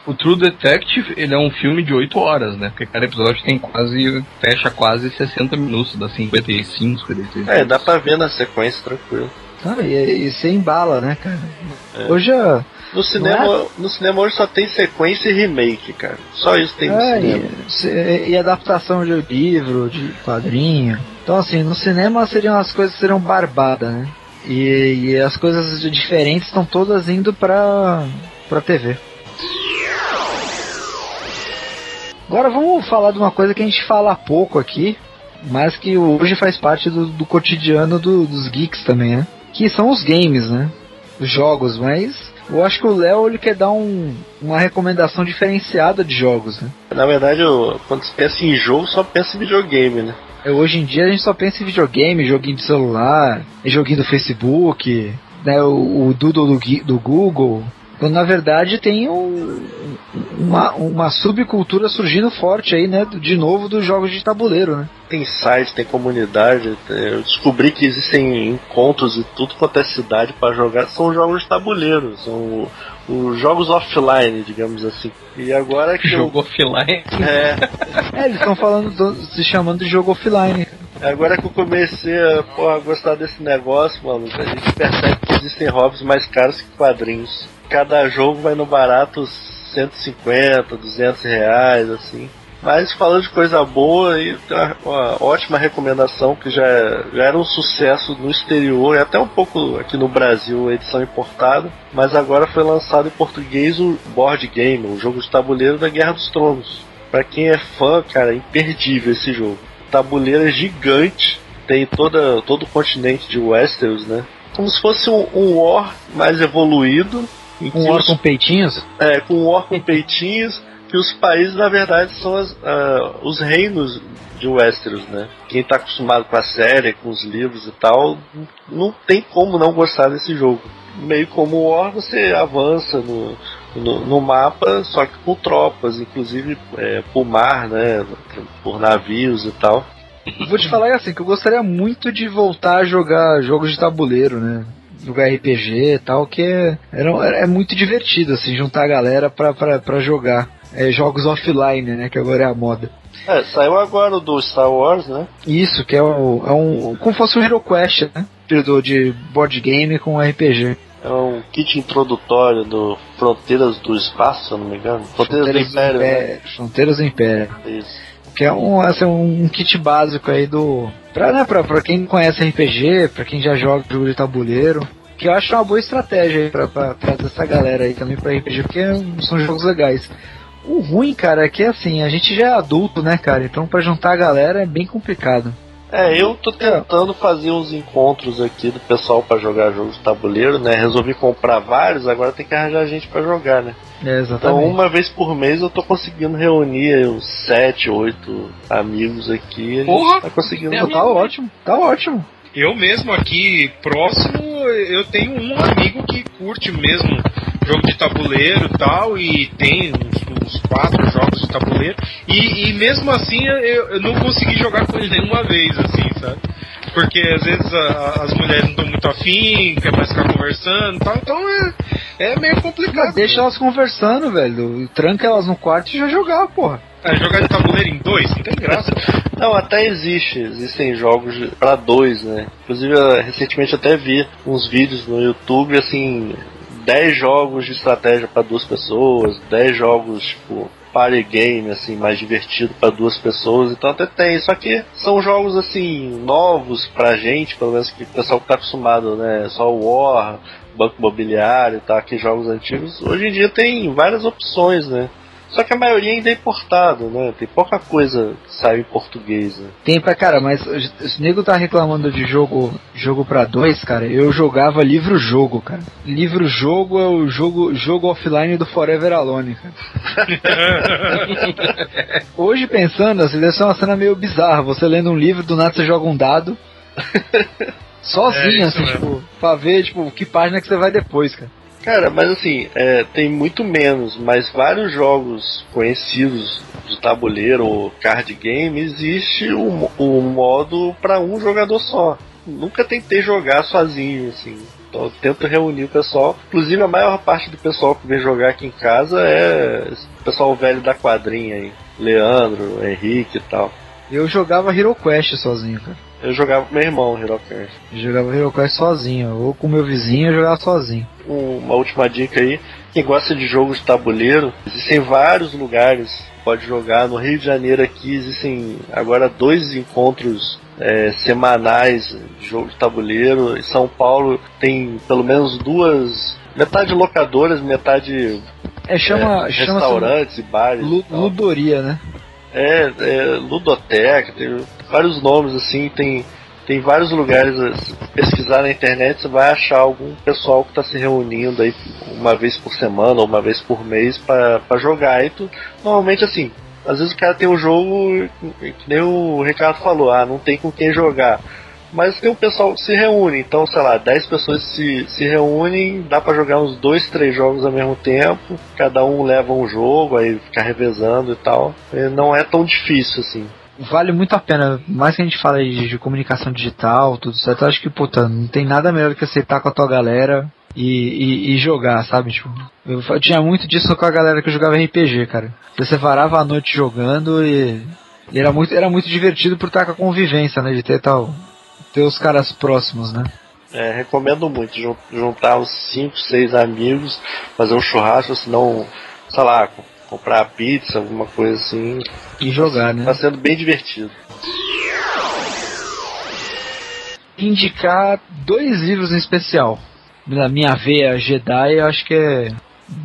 O True Detective, ele é um filme de 8 horas, né? Porque cada episódio tem quase, fecha quase 60 minutos, dá 55, 56 É, dá pra ver na sequência tranquilo. Ah, e, e você embala, né, cara? É. Hoje a. No cinema, no cinema hoje só tem sequência e remake, cara. Só isso tem no É, cinema. e, e adaptação de livro, de quadrinho. Então, assim, no cinema seriam as coisas seriam barbadas, né? E, e as coisas diferentes estão todas indo pra, pra TV. Agora vamos falar de uma coisa que a gente fala pouco aqui, mas que hoje faz parte do, do cotidiano do- dos geeks também, né? Que são os games, né? Os jogos, mas eu acho que o Léo ele quer dar um, uma recomendação diferenciada de jogos, né? Na verdade, eu, quando se pensa em jogo, só pensa em videogame, né? É, Hoje em dia a gente só pensa em videogame, joguinho de celular, joguinho do Facebook, né, o, o Doodle do, do Google. Quando na verdade tem um- uma, uma subcultura surgindo forte aí, né? De novo dos jogos de tabuleiro, né? Tem site, tem comunidade. Eu descobri que existem encontros e tudo quanto é cidade pra jogar. São jogos de tabuleiro, são os jogos offline, digamos assim. E agora que eu, Jogou offline. é, É, eles estão falando, do- se chamando de jogo offline. agora que eu comecei a porra, gostar desse negócio, mano, a gente percebe que existem hobbies mais caros que quadrinhos. Cada jogo vai no barato 150, 200 reais, assim. Mas falando de coisa boa, e uma, uma ótima recomendação que já, já era um sucesso no exterior e até um pouco aqui no Brasil, edição importada, mas agora foi lançado em português o Board Game, o jogo de tabuleiro da Guerra dos Tronos. Pra quem é fã, cara, é imperdível esse jogo. Tabuleiro é gigante, tem toda, todo o continente de Westeros, né? Como se fosse um, um War mais evoluído. Um war os- com peitinhos. é, com um com peitinhos, que os países na verdade são as- ah, os reinos de Westeros, né? Quem tá acostumado com a série, com os livros e tal, não tem como não gostar desse jogo. Meio como o War, você avança no, no, no mapa, só que com tropas, inclusive é, por mar, né? Por navios e tal. Vou te falar assim, que eu gostaria muito de voltar a jogar jogos de tabuleiro, né? Jogar RPG e tal, que é, era, é muito divertido, assim, juntar a galera pra, pra, pra jogar. É, jogos offline, né? Que agora é a moda. É, saiu agora o do Star Wars, né? Isso, que é, o, é um. Como fosse um Hero Quest, né? Do, de board game com RPG. É um kit introdutório do Fronteiras do Espaço, se eu não me engano. Fronteiras, do Império, né? Império, Fronteiras do Império. Isso. Que é um, assim, um kit básico aí do. Pra, né, pra, pra quem conhece RPG, pra quem já joga jogo de tabuleiro. Que eu acho uma boa estratégia aí pra, pra, pra essa galera aí também pra RPG, porque são jogos legais. O ruim, cara, é que assim, a gente já é adulto, né, cara? Então pra juntar a galera é bem complicado. É, eu tô tentando fazer uns encontros aqui do pessoal pra jogar jogos de tabuleiro, né? Resolvi comprar vários, agora tem que arranjar gente pra jogar, né? É, Então, uma vez por mês eu tô conseguindo reunir uns 7, 8 amigos aqui. A gente Porra! tá conseguindo. Tá ótimo, tá ótimo. Eu mesmo aqui próximo, eu tenho um amigo que curte mesmo jogo de tabuleiro tal, e tem uns, uns quatro jogos de tabuleiro, e, e mesmo assim eu, eu não consegui jogar com ele nenhuma vez, assim, sabe? Porque às vezes a- as mulheres não estão muito afim, quer mais ficar conversando e tal, então é, é meio complicado. Mas deixa elas conversando, velho. Tranca elas no quarto e já jogar, porra. É, jogar de tabuleiro em dois, não tem graça. Não, até existe, existem jogos pra dois, né? Inclusive, eu, recentemente até vi uns vídeos no YouTube, assim, 10 jogos de estratégia pra duas pessoas, 10 jogos, tipo, party game, assim, mais divertido pra duas pessoas, então até tem, só que são jogos, assim, novos pra gente, pelo menos que o pessoal que tá acostumado, né? Só o War, Banco Imobiliário, tá, que jogos antigos, hoje em dia tem várias opções, né? Só que a maioria ainda é importado, né? Tem pouca coisa que sai em português, né? Tem pra cara, mas o nego tá reclamando de jogo jogo pra dois, cara. Eu jogava livro-jogo, cara. Livro-jogo é o jogo, jogo offline do Forever Alone, cara. *laughs* Hoje pensando, assim, deve ser uma cena meio bizarra. Você lendo um livro, do nada você joga um dado. *laughs* Sozinho, É, assim, mesmo. tipo, pra ver, tipo, que página que você vai depois, cara. Cara, mas assim, é, tem muito menos, mas vários jogos conhecidos de tabuleiro ou card game, existe o, o modo para um jogador só. Nunca tentei jogar sozinho, assim. Então eu tento reunir o pessoal. Inclusive a maior parte do pessoal que vem jogar aqui em casa é esse pessoal velho da quadrinha aí. Leandro, Henrique e tal. Eu jogava Hero Quest sozinho, cara. Eu jogava com meu irmão, Hirocast. Eu jogava Hero Quest sozinho. Ou com meu vizinho eu jogava sozinho. Um- uma última dica aí. Quem gosta de jogos de tabuleiro, existem vários lugares que pode jogar. No Rio de Janeiro aqui existem agora dois encontros é, semanais de jogo de tabuleiro. Em São Paulo tem pelo menos duas, metade locadoras, metade É, chama. é, restaurantes e bares. Ludoria, né? É, é Ludoteca, tem vários nomes assim, tem, tem vários lugares. Se pesquisar na internet, você vai achar algum pessoal que está se reunindo aí uma vez por semana ou uma vez por mês para jogar. E tu, normalmente assim, às vezes o cara tem um jogo que nem o Ricardo falou, ah, não tem com quem jogar. Mas tem um pessoal se reúne, então, sei lá, 10 pessoas se, se reúnem, dá pra jogar uns dois, três jogos ao mesmo tempo, cada um leva um jogo, aí fica revezando e tal. E não é tão difícil assim. Vale muito a pena, mais que a gente fala de, de comunicação digital, tudo certo, eu acho que, puta, não tem nada melhor do que você estar com a tua galera e, e, e jogar, sabe? Tipo, eu, fa- tinha muito disso com a galera que eu jogava RPG, cara. Você varava a noite jogando e, e era, muito, era muito divertido por estar com a convivência, né? De ter tal. Ter os caras próximos, né? É, recomendo muito jun- juntar uns 5, 6 amigos, fazer um churrasco, senão, sei lá, co- comprar pizza, alguma coisa assim. E jogar, né? Tá sendo bem divertido. indicar dois livros em especial. Na minha veia Jedi, eu acho que é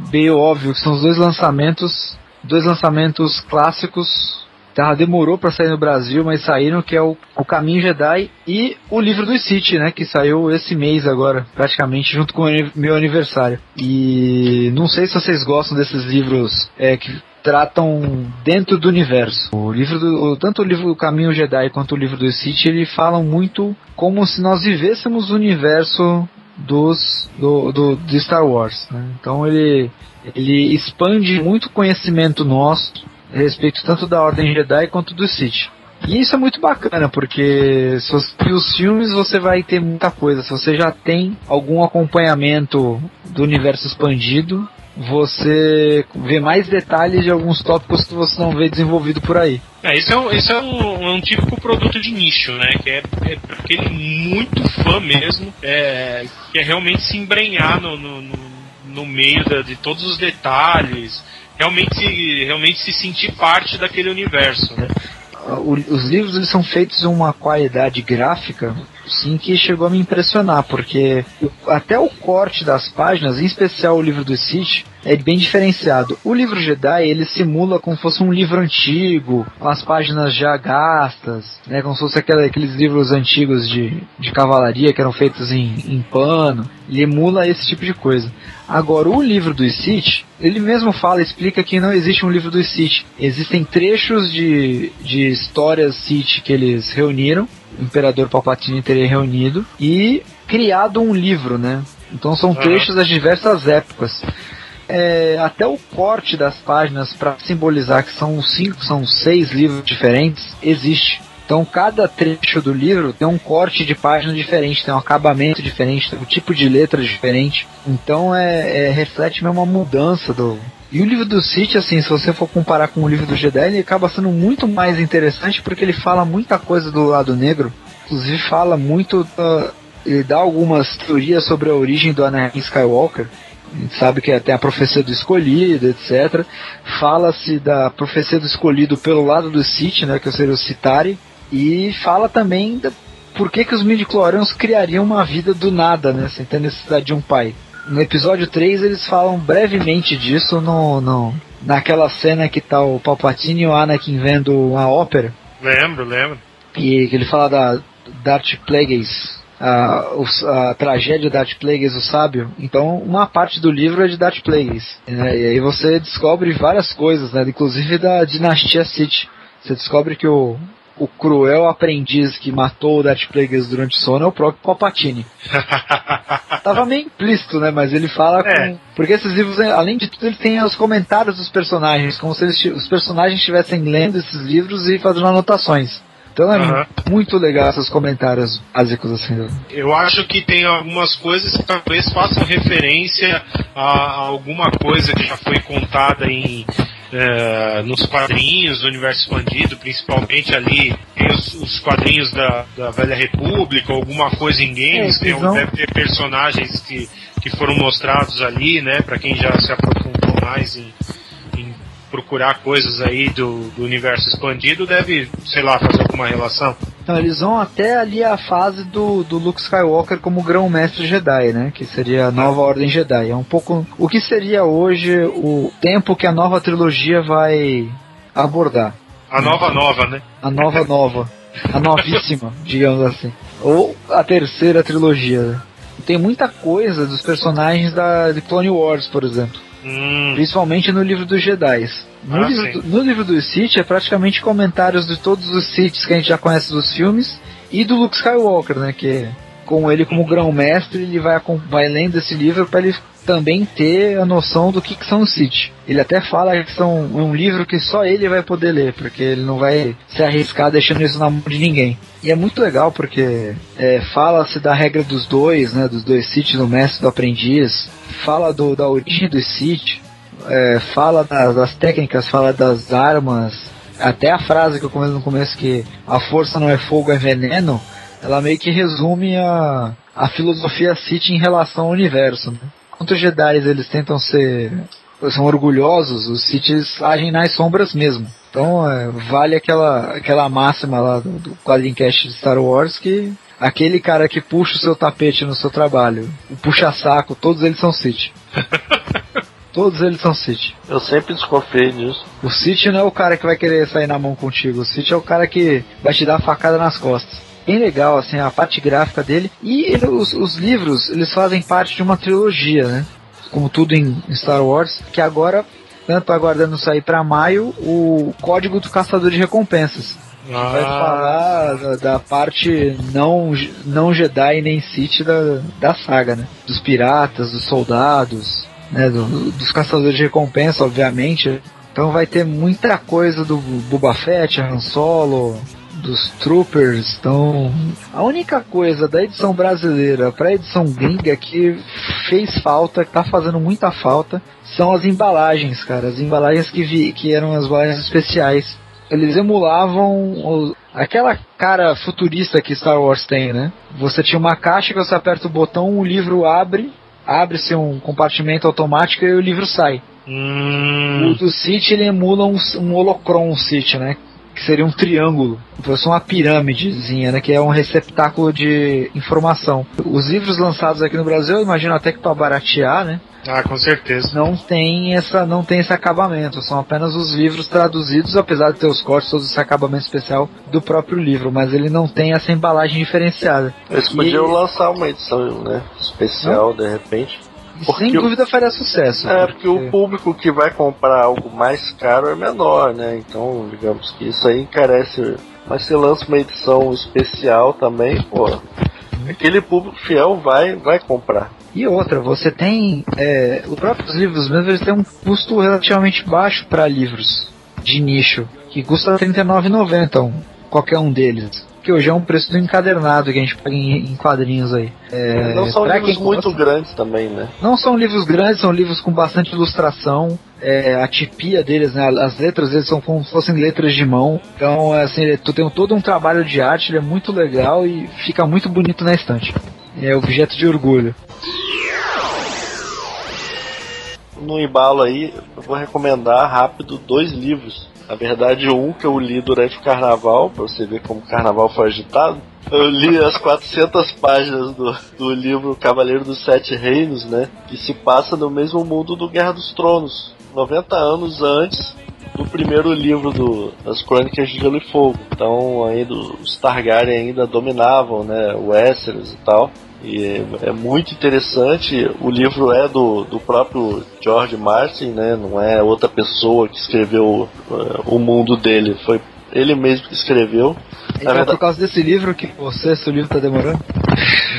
bem óbvio que são os dois lançamentos, dois lançamentos clássicos. Tá, demorou para sair no Brasil, mas saíram que é o, o Caminho Jedi e o livro do City, né, que saiu esse mês agora, praticamente junto com o meu aniversário. E não sei se vocês gostam desses livros é, que tratam dentro do universo. O livro do, tanto o livro do Caminho Jedi quanto o livro do Sith, ele falam muito como se nós vivêssemos o universo dos do, do de Star Wars. né? Então ele ele expande muito conhecimento nosso a respeito tanto da Ordem Jedi quanto do Sith. E isso é muito bacana, porque se você os filmes você vai ter muita coisa. Se você já tem algum acompanhamento do universo expandido, você vê mais detalhes de alguns tópicos que você não vê desenvolvido por aí. É, isso é, um, isso é um, um típico produto de nicho, né? Que é, é aquele muito fã mesmo, é, que é realmente se embrenhar no, no, no- no meio de todos os detalhes, realmente realmente se sentir parte daquele universo. né? o- os livros eles são feitos de uma qualidade gráfica sim que chegou a me impressionar, porque até o corte das páginas, em especial o livro do Sith, é bem diferenciado. O livro Jedi, ele simula como se fosse um livro antigo, as páginas já gastas, né, como se fosse aquela- aqueles livros antigos de, de cavalaria que eram feitos em, em pano. Ele emula esse tipo de coisa. Agora, o livro do Sith, ele mesmo fala, explica que não existe um livro do Sith. Existem trechos de, de histórias Sith que eles reuniram, Imperador Palpatine teria reunido, e criado um livro, né? Então são trechos das diversas épocas. É, até o corte das páginas para simbolizar que são cinco, são seis livros diferentes, existe. Então cada trecho do livro tem um corte de página diferente, tem um acabamento diferente, tem um tipo de letra diferente. Então é, é- reflete mesmo uma mudança do. E o livro do Sith, assim, se você for comparar com o livro do Jedi, ele acaba sendo muito mais interessante porque ele fala muita coisa do lado negro. Inclusive fala muito da- ele dá algumas teorias sobre a origem do Anakin Skywalker. A gente sabe que tem a profecia do escolhido, etc. Fala-se da profecia do escolhido pelo lado do Sith, né, que seria o Citari. E fala também da, por que, que os midichlorians criariam uma vida do nada, né, sem ter necessidade de um pai. No episódio 3 eles falam brevemente disso no, no, naquela cena que tá o Palpatine e o Anakin vendo uma ópera Lembro, lembro. e que ele fala da Darth Plagueis, a, a tragédia de Darth Plagueis, o sábio. Então, uma parte do livro é de Darth Plagueis. né? E aí você descobre várias coisas, né? inclusive da dinastia Sith. Você descobre que o, o cruel aprendiz que matou o Darth Plagueis durante o sono é o próprio Palpatine. *laughs* Tava meio implícito, né? Mas ele fala É. com. Porque esses livros, além de tudo, ele tem os comentários dos personagens, como se eles, os personagens estivessem lendo esses livros e fazendo anotações. Então é Aham. muito legal esses comentários básicos assim. Eu acho que tem algumas coisas que talvez façam referência a alguma coisa que já foi contada em eh, nos quadrinhos do universo expandido, principalmente ali tem os, os quadrinhos da, da Velha República, alguma coisa em games, É, tem, deve ter personagens que, que foram mostrados ali, né, para quem já se aprofundou mais em procurar coisas aí do, do universo expandido, deve, sei lá, fazer alguma relação. Então eles vão até ali a fase do, do Luke Skywalker como grão-mestre Jedi, né? Que seria a nova Ordem Jedi. É um pouco o que seria hoje o tempo que a nova trilogia vai abordar. A nova nova, né? A nova nova. A novíssima, *laughs* digamos assim. Ou a terceira trilogia. né? Tem muita coisa dos personagens da de Clone Wars, por exemplo. Hum, Principalmente no livro dos Jedi. No, Ah, livro, do- no livro dos Sith é praticamente comentários de todos os Siths que a gente já conhece dos filmes e do Luke Skywalker, né? Que com ele como grão-mestre, ele vai, vai lendo esse livro para ele também ter a noção do que, que são os Sith. Ele até fala que são um livro que só ele vai poder ler, porque ele não vai se arriscar deixando isso na mão de ninguém. E é muito legal porque é, fala-se da regra dos dois, né? Dos dois Sith, do mestre e do aprendiz. Fala do, da origem dos Sith, é, fala das, das técnicas, fala das armas, até a frase que eu comentei no começo que a força não é fogo, é veneno, ela meio que resume a, a filosofia Sith em relação ao universo. Né? Enquanto os Jedi eles tentam ser são orgulhosos, os Siths agem nas sombras mesmo. Então é, vale aquela, aquela máxima lá do, do quadrincast de Star Wars que aquele cara que puxa o seu tapete no seu trabalho, o puxa-saco, todos eles são Sith. *laughs* Todos eles são Sith. Eu sempre desconfiei disso. O Sith não é o cara que vai querer sair na mão contigo. O Sith é o cara que vai te dar a facada nas costas. Bem legal, assim, a parte gráfica dele. E ele- os, os livros, eles fazem parte de uma trilogia, né? Como tudo em, Star Wars. Que agora, tanto aguardando sair pra maio, o Código do Caçador de Recompensas. Vai falar da, da parte não, não Jedi nem Sith da, da saga, né? Dos piratas, dos soldados, né? Do- dos caçadores de recompensa, obviamente. Então vai ter muita coisa do Boba Fett, Han Solo, dos Troopers. Então, a única coisa da edição brasileira para a edição gringa que fez falta, que tá fazendo muita falta, são as embalagens, cara. As embalagens que, vi, que eram as embalagens especiais eles emulavam o- aquela cara futurista que Star Wars tem, né? Você tinha uma caixa que você aperta o botão, o livro abre, abre-se um compartimento automático e o livro sai. Hum, O do Sith ele emula um, um holocron Sith, né? Que seria um triângulo, fosse uma pirâmidezinha, né, que é um receptáculo de informação. Os livros lançados aqui no Brasil, eu imagino até que para baratear, né, Ah, com certeza. não tem essa não tem esse acabamento, são apenas os livros traduzidos, apesar de ter os cortes, todo esse acabamento especial do próprio livro, mas ele não tem essa embalagem diferenciada. Eles E- podiam lançar uma edição né, especial de repente. Porque sem dúvida faria sucesso. É, porque o público que vai comprar algo mais caro é menor, né? Então, digamos que isso aí encarece. Mas se lança uma edição especial também, pô, aquele público fiel vai, vai comprar. E outra, você tem. É, os próprios livros mesmo eles têm um custo relativamente baixo para livros de nicho, que custa R$ 39,90 um, qualquer um deles. Que hoje é um preço do encadernado que a gente paga em, em quadrinhos aí. É, Não são livros muito gosta- grandes também, né? Não são livros grandes, são livros com bastante ilustração. É, a tipia deles, né, as letras deles são como se fossem letras de mão. Então, é, assim, ele- tu tem todo um trabalho de arte, ele é muito legal e fica muito bonito na estante. É objeto de orgulho. No embalo aí, eu vou recomendar rápido dois livros. Na verdade, um que eu li durante o carnaval, pra você ver como o carnaval foi agitado. Eu li as 400 páginas do, do livro Cavaleiro dos Sete Reinos, né? Que se passa no mesmo mundo do Guerra dos Tronos. 90 anos antes do primeiro livro do, das Crônicas de Gelo e Fogo. Então, ainda os Targaryen ainda dominavam, né? O Westeros e tal. E é, é muito interessante. O livro é do, do próprio George Martin, né? Não é outra pessoa que escreveu eh, o mundo dele. Foi ele mesmo que escreveu. Então, verdade- por causa desse livro que o sexto livro tá demorando? *laughs*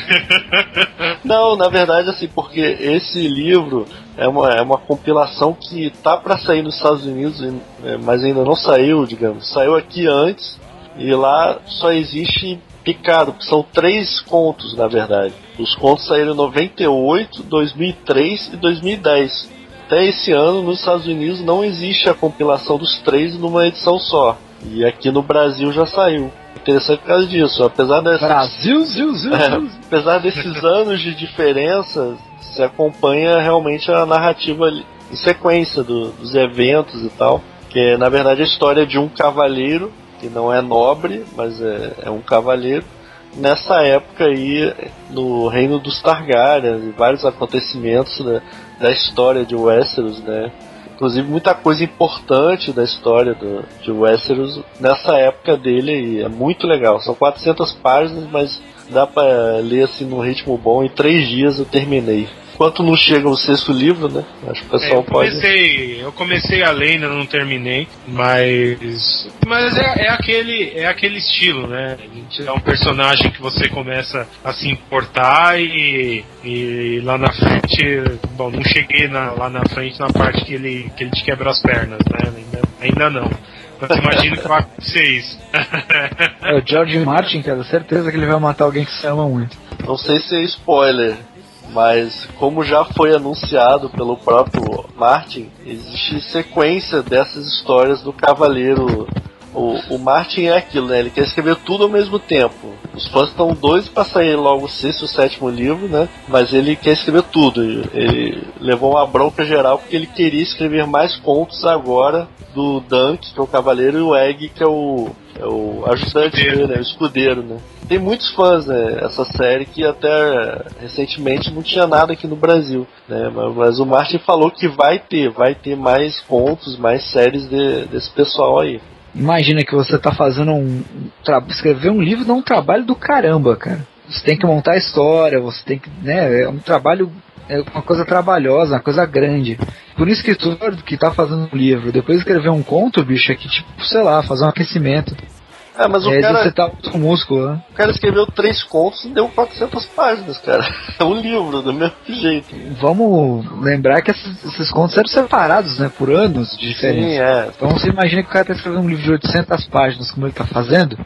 *laughs* Não, na verdade, assim, porque esse livro é uma, é uma compilação que tá para sair nos Estados Unidos, eh, mas ainda não saiu, digamos. Saiu aqui antes e lá só existe picado, que são três contos, na verdade. Os contos saíram em 98, 2003 e 2010. Até esse ano, nos Estados Unidos, não existe a compilação dos três numa edição só. E aqui no Brasil já saiu. Interessante por causa disso. Apesar dessa Brasil, ziu, ziu, é, ziu. apesar desses *laughs* anos de diferença, se acompanha realmente a narrativa em sequência do- dos eventos e tal. Que é, na verdade, a história de um cavaleiro, que não é nobre, mas é, é um cavaleiro. Nessa época aí, no reino dos Targaryen, e vários acontecimentos né, da história de Westeros, né? Inclusive muita coisa importante da história do, de Westeros nessa época dele e é muito legal. São 400 páginas, mas dá pra ler assim num ritmo bom. Em três dias eu terminei. Enquanto não chega o sexto livro, né? Acho que o É, pessoal eu pode. comecei, eu comecei a ler, ainda não terminei, mas mas é, é aquele é aquele estilo, né? A gente é um personagem que você começa a se importar e, e lá na frente, bom, não cheguei na- lá na frente na parte que ele que ele te quebra as pernas, né? Ainda, ainda não. Mas imagino que vai acontecer isso. É o George Martin, cara, certeza que ele vai matar alguém que se ama muito. Não sei se é spoiler, mas como já foi anunciado pelo próprio Martin, existe sequência dessas histórias do Cavaleiro. O, o Martin é aquilo, né? Ele quer escrever tudo ao mesmo tempo. Os fãs estão doidos para sair logo o sexto e o sétimo livro, né? Mas ele quer escrever tudo. Ele levou uma bronca geral porque ele queria escrever mais contos agora do Dunk, que é o Cavaleiro, e o Egg, que é o, é o ajudante Escudeiro. dele, né? O escudeiro, né? Tem muitos fãs, né? Essa série que até recentemente não tinha nada aqui no Brasil, né? Mas, mas o Martin falou que vai ter, vai ter mais contos, mais séries de- desse pessoal aí. Imagina que você tá fazendo um. tra- escrever um livro dá um trabalho do caramba, cara. Você tem que montar a história, você tem que. né, é um trabalho. É uma coisa trabalhosa, uma coisa grande. Por isso que escritor que tá fazendo um livro, depois escrever um conto, bicho, é que tipo, sei lá, fazer um aquecimento. É, mas o é cara, exercitar o músculo, né? o cara escreveu três contos e deu 400 páginas, cara. *laughs* É um livro, do mesmo jeito. Vamos lembrar que esses, esses contos eram separados, né, por anos de diferença. Sim, é. Então você imagina que o cara tá escrevendo um livro de 800 páginas, como ele tá fazendo.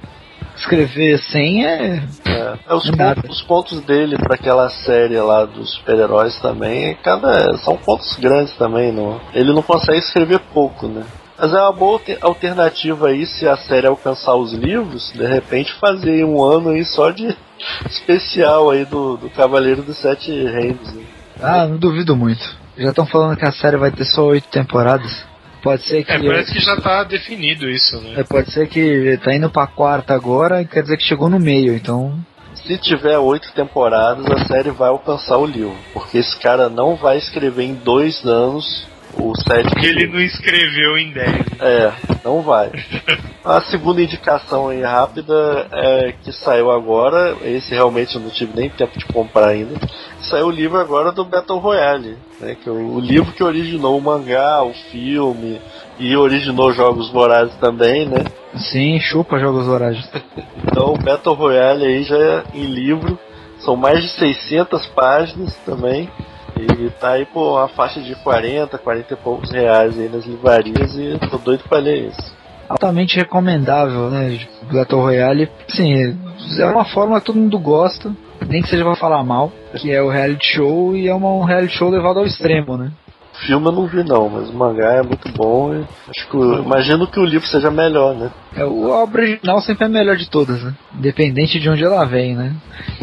Escrever 100 é. É, É, os, pontos, os pontos dele para aquela série lá dos super-heróis também, cada são pontos grandes também. Não, ele não consegue escrever pouco, né? Mas é uma boa alter- alternativa aí se a série alcançar os livros, de repente fazer um ano aí só de *laughs* especial aí do, do Cavaleiro dos Sete Reinos. né? Ah, não duvido muito. Já estão falando que a série vai ter só oito temporadas. Pode ser que. É, parece que já tá definido isso, né? É, pode ser que tá indo pra quarta agora e quer dizer que chegou no meio, então. Se tiver oito temporadas, a série vai alcançar o livro. Porque esse cara não vai escrever em dois anos o sétimo Porque ele não escreveu em 10. É, não vai. *laughs* A segunda indicação aí rápida é que saiu agora, esse realmente eu não tive nem tempo de comprar ainda. Saiu o livro agora do Battle Royale, né? Que é o, o livro que originou o mangá, o filme e originou Jogos Vorazes também, né? Sim, chupa Jogos Vorazes. *laughs* Então o Battle Royale aí já é em livro, são mais de 600 páginas também. E tá aí por uma faixa de 40, 40 e poucos reais aí nas livrarias e tô doido pra ler isso. Altamente recomendável, né? Battle Royale. Sim, é uma forma que todo mundo gosta, nem que seja pra falar mal, que é o reality show e é uma, um reality show levado ao extremo, né? Filme eu não vi não, mas o mangá é muito bom e acho que o- imagino que o livro seja melhor, né? É, a obra original sempre é a melhor de todas, né? Independente de onde ela vem, né?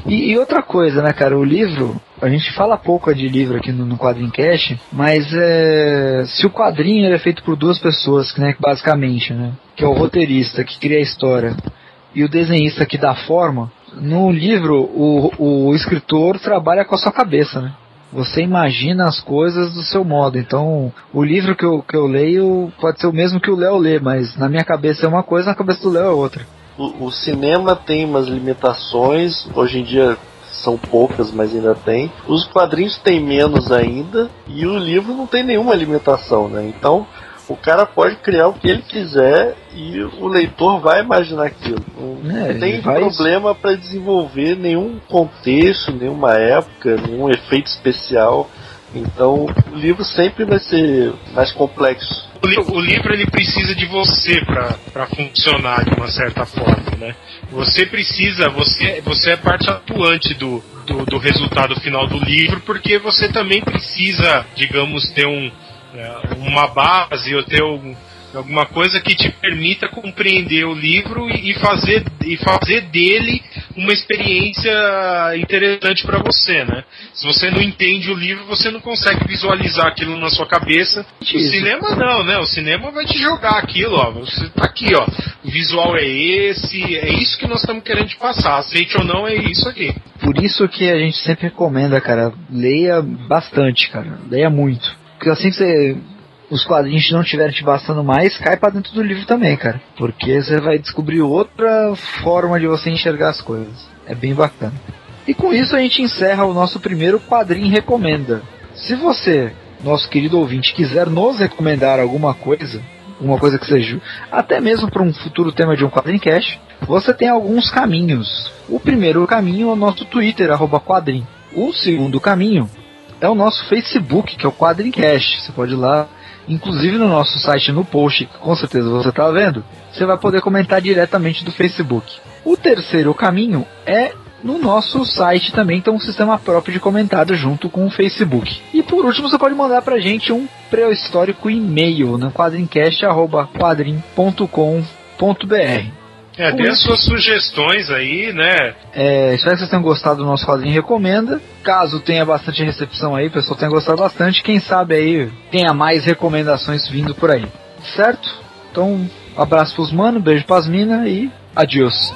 E, e outra coisa, né, cara? O livro, a gente fala pouco de livro aqui no, no Quadrincast, mas é, se o quadrinho é feito por duas pessoas, né, basicamente, né? Que é o roteirista que cria a história e o desenhista que dá forma, no livro o, o escritor trabalha com a sua cabeça, né? Você imagina as coisas do seu modo. Então, o livro que eu, que eu leio pode ser o mesmo que o Léo lê, mas na minha cabeça é uma coisa, na cabeça do Léo é outra. O, o cinema tem umas limitações, hoje em dia são poucas, mas ainda tem. Os quadrinhos têm menos ainda e o livro não tem nenhuma limitação, né? Então o cara pode criar o que ele quiser e o leitor vai imaginar aquilo. Não É, tem vai- problema para desenvolver nenhum contexto, nenhuma época, nenhum efeito especial. Então o livro sempre vai ser mais complexo. O, li- o livro ele precisa de você pra funcionar de uma certa forma, né? Você precisa, você, você é parte atuante do, do, do resultado final do livro, porque você também precisa, digamos, ter um, uma base ou ter um- alguma coisa que te permita compreender o livro e, fazer, e fazer dele uma experiência interessante para você, né? Se você não entende o livro, você não consegue visualizar aquilo na sua cabeça. O Isso. cinema não, né? O cinema vai te jogar aquilo, ó. Você tá aqui, ó. O visual é esse, é isso que nós estamos querendo te passar. Aceite ou não, é isso aqui. Por isso que a gente sempre recomenda, cara, leia bastante, cara. Leia muito. Porque assim que você, os quadrinhos não estiverem te bastando mais, cai pra dentro do livro também, cara. Porque você vai descobrir outra forma de você enxergar as coisas. É bem bacana. E com isso a gente encerra o nosso primeiro quadrinho recomenda. Se você, nosso querido ouvinte, quiser nos recomendar alguma coisa, uma coisa que seja até mesmo para um futuro tema de um quadrincast, você tem alguns caminhos. O primeiro caminho é o nosso Twitter, arroba quadrim. O segundo caminho é o nosso Facebook, que é o Quadrincast. Você pode ir lá, inclusive no nosso site, no post, que com certeza você está vendo, você vai poder comentar diretamente do Facebook. O terceiro caminho é no nosso site também tem um sistema próprio de comentário junto com o Facebook. E por último, você pode mandar pra gente um pré-histórico e-mail no quadrincast.quadrim.com.br. É, dê as suas sugestões aí, né? É, espero que vocês tenham gostado do nosso quadrinho Recomenda. Caso tenha bastante recepção aí, o pessoal tenha gostado bastante, quem sabe aí tenha mais recomendações vindo por aí. Certo? Então, abraço pros mano, beijo pras minas e adiós.